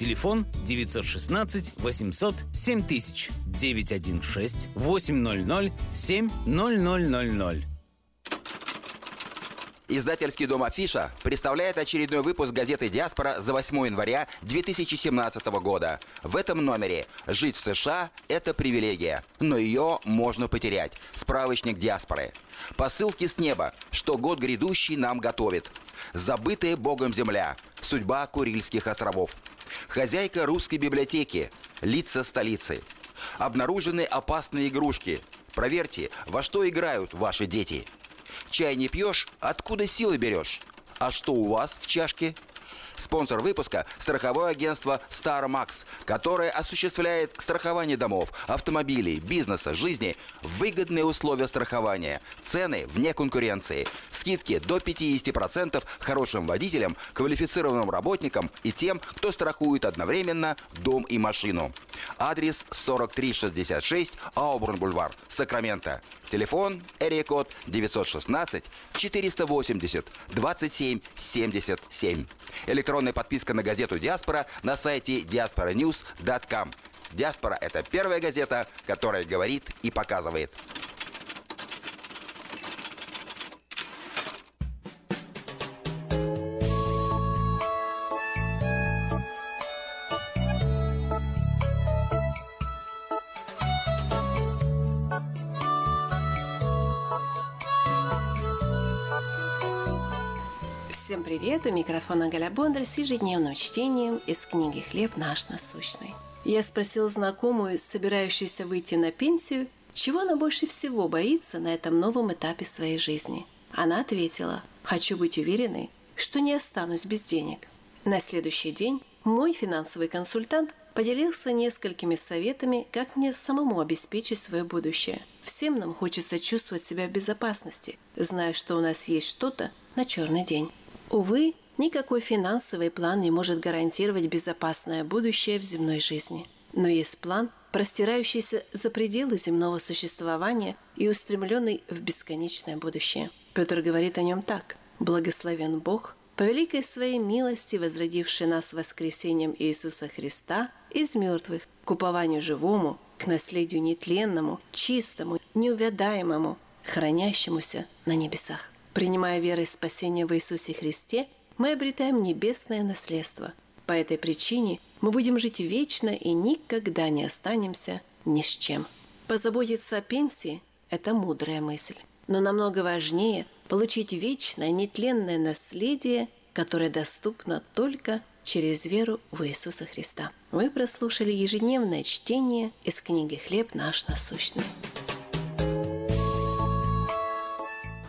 Телефон 916 800 7000 916 800 7000. Издательский дом «Афиша» представляет очередной выпуск газеты «Диаспора» за 8 января 2017 года. В этом номере «Жить в США – это привилегия, но ее можно потерять». Справочник «Диаспоры». Посылки с неба, что год грядущий нам готовит. Забытая Богом земля. Судьба Курильских островов. Хозяйка русской библиотеки. Лица столицы. Обнаружены опасные игрушки. Проверьте, во что играют ваши дети. Чай не пьешь, откуда силы берешь? А что у вас в чашке? Спонсор выпуска – страховое агентство StarMax, которое осуществляет страхование домов, автомобилей, бизнеса, жизни выгодные условия страхования, цены вне конкуренции, скидки до 50% хорошим водителям, квалифицированным работникам и тем, кто страхует одновременно дом и машину. Адрес 4366 Аубурн Бульвар, Сакраменто. Телефон код 916 480 27 77. Электронная подписка на газету «Диаспора» на сайте diasporanews.com. «Диаспора» — это первая газета, которая говорит и показывает. Всем привет! У микрофона Галя Бондарь с ежедневным чтением из книги «Хлеб наш насущный». Я спросила знакомую, собирающуюся выйти на пенсию, чего она больше всего боится на этом новом этапе своей жизни. Она ответила, «Хочу быть уверенной, что не останусь без денег». На следующий день мой финансовый консультант поделился несколькими советами, как мне самому обеспечить свое будущее. Всем нам хочется чувствовать себя в безопасности, зная, что у нас есть что-то на черный день. Увы, никакой финансовый план не может гарантировать безопасное будущее в земной жизни. Но есть план, простирающийся за пределы земного существования и устремленный в бесконечное будущее. Петр говорит о нем так. «Благословен Бог, по великой своей милости, возродивший нас воскресением Иисуса Христа из мертвых к упованию живому, к наследию нетленному, чистому, неувядаемому, хранящемуся на небесах». Принимая верой спасение в Иисусе Христе, мы обретаем небесное наследство. По этой причине мы будем жить вечно и никогда не останемся ни с чем. Позаботиться о пенсии – это мудрая мысль. Но намного важнее получить вечное, нетленное наследие, которое доступно только через веру в Иисуса Христа. Вы прослушали ежедневное чтение из книги «Хлеб наш насущный».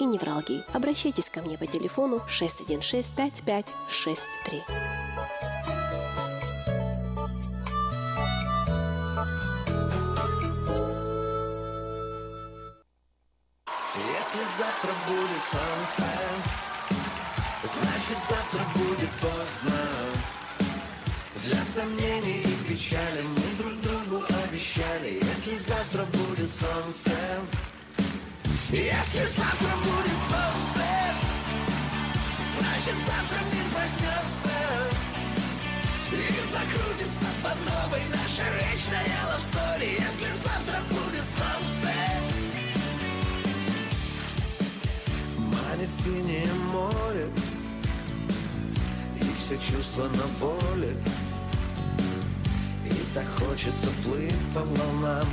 и невралгии. Обращайтесь ко мне по телефону 616 5563. Если завтра будет солнце, значит завтра будет поздно. Для сомнений и печали мы друг другу обещали, если завтра будет солнце, если завтра будет солнце, значит завтра мир проснется и закрутится под новой наша вечная love story. Если завтра будет солнце, манит синее море и все чувства на воле. И так хочется плыть по волнам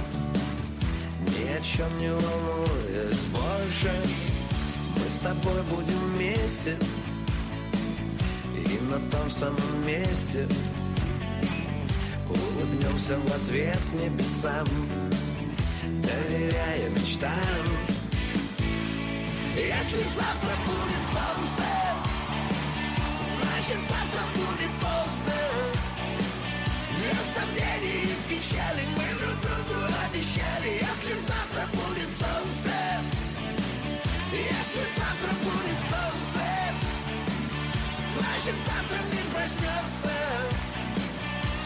ни о чем не волнуясь больше. Мы с тобой будем вместе. И на том самом месте Улыбнемся в ответ небесам Доверяя мечтам. Если завтра будет солнце, значит завтра будет поздно. Для сомнений и печали мы обещали, если завтра будет солнце, если завтра будет солнце, значит завтра мир проснется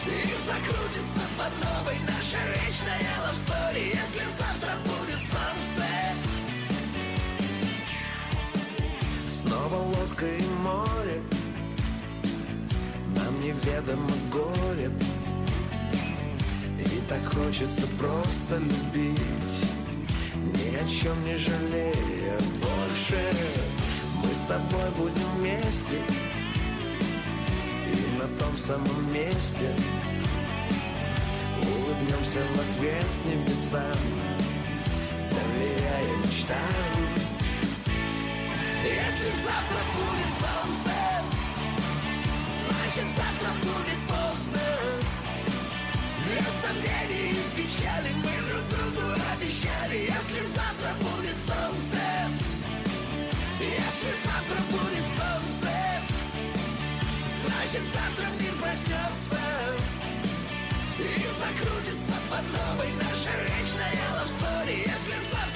и закрутится под новой наша вечная love если завтра будет солнце. Снова лодка и море, нам неведомо горе, так хочется просто любить, ни о чем не жалея больше. Мы с тобой будем вместе. И на том самом месте Улыбнемся в ответ небесам Доверяя мечтам. Если завтра будет солнце Значит завтра будет поздно Для сомнений и печали Мы друг другу обещали. Если завтра будет солнце Если завтра будет солнце Значит завтра мир проснется И закрутится под новой наша вечная love story Если завтра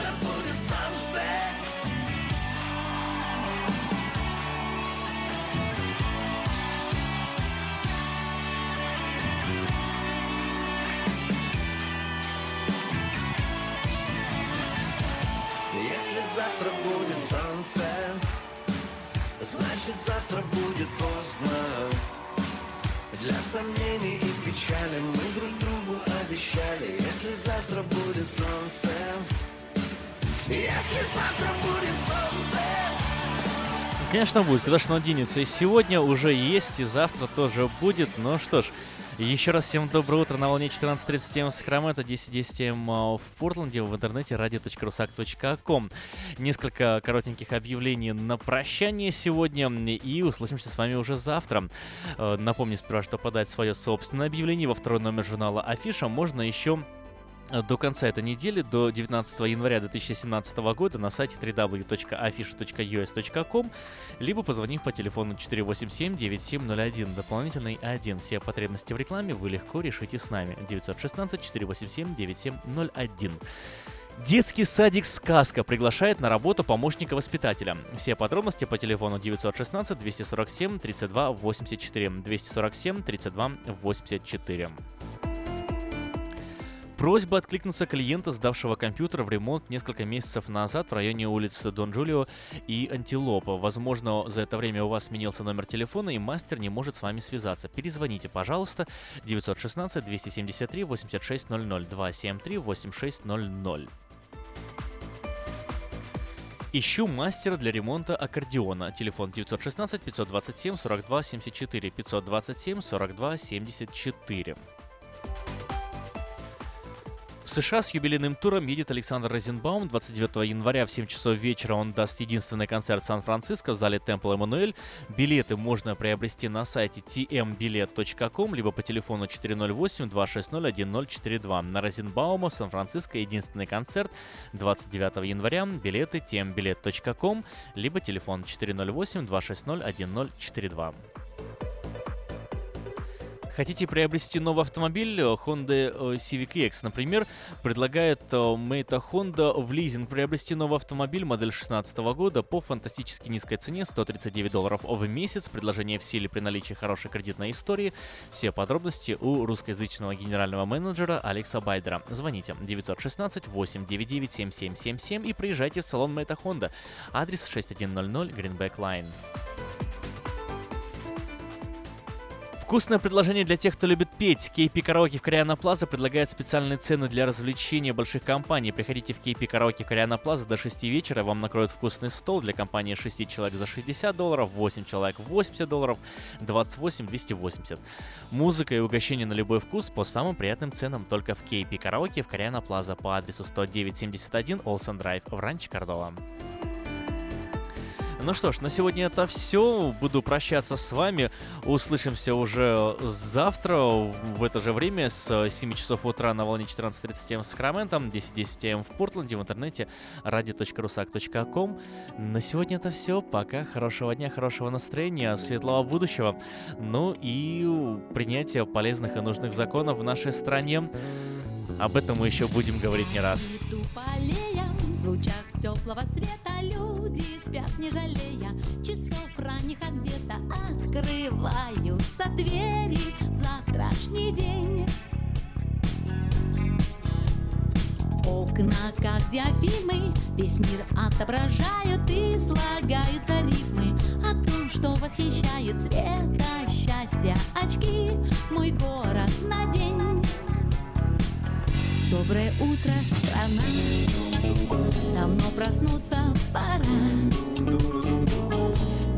солнце Значит завтра будет поздно. Для сомнений и печали Мы друг другу обещали Если завтра будет солнце. Если завтра будет солнце Конечно будет, куда ж оно денется. И сегодня уже есть, и завтра тоже будет. Ну что ж, еще раз всем доброе утро на волне 14.37 в Сакраменто, 10.10 в Портленде, в интернете radio.rusak.com. Несколько коротеньких объявлений на прощание сегодня, и услышимся с вами уже завтра. Э, Напомню сперва, что подать свое собственное объявление во второй номер журнала Афиша можно еще до конца этой недели, до 19 января 2017 года на сайте www.afisha.us.com, либо позвонив по телефону 487-9701, дополнительный 1. Все потребности в рекламе вы легко решите с нами. 916-487-9701. Детский садик «Сказка» приглашает на работу помощника воспитателя. Все подробности по телефону 916 247 Просьба откликнуться клиента, сдавшего компьютер в ремонт несколько месяцев назад в районе улиц Дон Джулио и Антилопа. Возможно, за это время у вас сменился номер телефона и мастер не может с вами связаться. Перезвоните, пожалуйста, 916 273 8600 273 8600. Ищу мастера для ремонта аккордеона. Телефон 916 527 42 74 527 42 74. В США с юбилейным туром едет Александр Розенбаум. 29 января в 7 часов вечера он даст единственный концерт Сан-Франциско в зале Темпл Эммануэль. Билеты можно приобрести на сайте tmbilet.com, либо по телефону 408-260-1042. На Розенбаума в Сан-Франциско единственный концерт 29 января. Билеты tmbilet.com, либо телефон 408-260-1042. Хотите приобрести новый автомобиль? Honda э, Civic X, например, предлагает э, Мэйта Honda в лизинг приобрести новый автомобиль модель 2016 года по фантастически низкой цене 139 долларов в месяц. Предложение в силе при наличии хорошей кредитной истории. Все подробности у русскоязычного генерального менеджера Алекса Байдера. Звоните 916 899 7777 и приезжайте в салон Мэйта Honda. Адрес 6100 Greenback Line. Вкусное предложение для тех, кто любит петь. KP Караоке в Кориана Плаза предлагает специальные цены для развлечения больших компаний. Приходите в KP Караоке Кориана Плаза до 6 вечера, вам накроют вкусный стол для компании 6 человек за 60 долларов, 8 человек 80 долларов, 28 280. Музыка и угощение на любой вкус по самым приятным ценам только в KP Караоке в Кориана Плаза по адресу 10971 Олсен Драйв в Ранч Кордова. Ну что ж, на сегодня это все. Буду прощаться с вами. Услышимся уже завтра в это же время с 7 часов утра на волне 14.30 М в Сакраментом, 10.10 М в Портленде, в интернете radio.rusak.com. На сегодня это все. Пока. Хорошего дня, хорошего настроения, светлого будущего. Ну и принятия полезных и нужных законов в нашей стране. Об этом мы еще будем говорить не раз. Лучах теплого света люди спят, не жалея часов ранних, а где-то открываются двери в завтрашний день. Окна, как диафильмы, весь мир отображают и слагаются рифмы о том, что восхищает цвета счастья очки мой город на день. Доброе утро, страна, давно проснуться пора.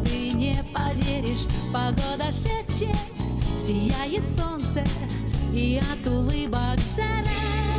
Ты не поверишь, погода шепчет, сияет солнце и от улыбок жара.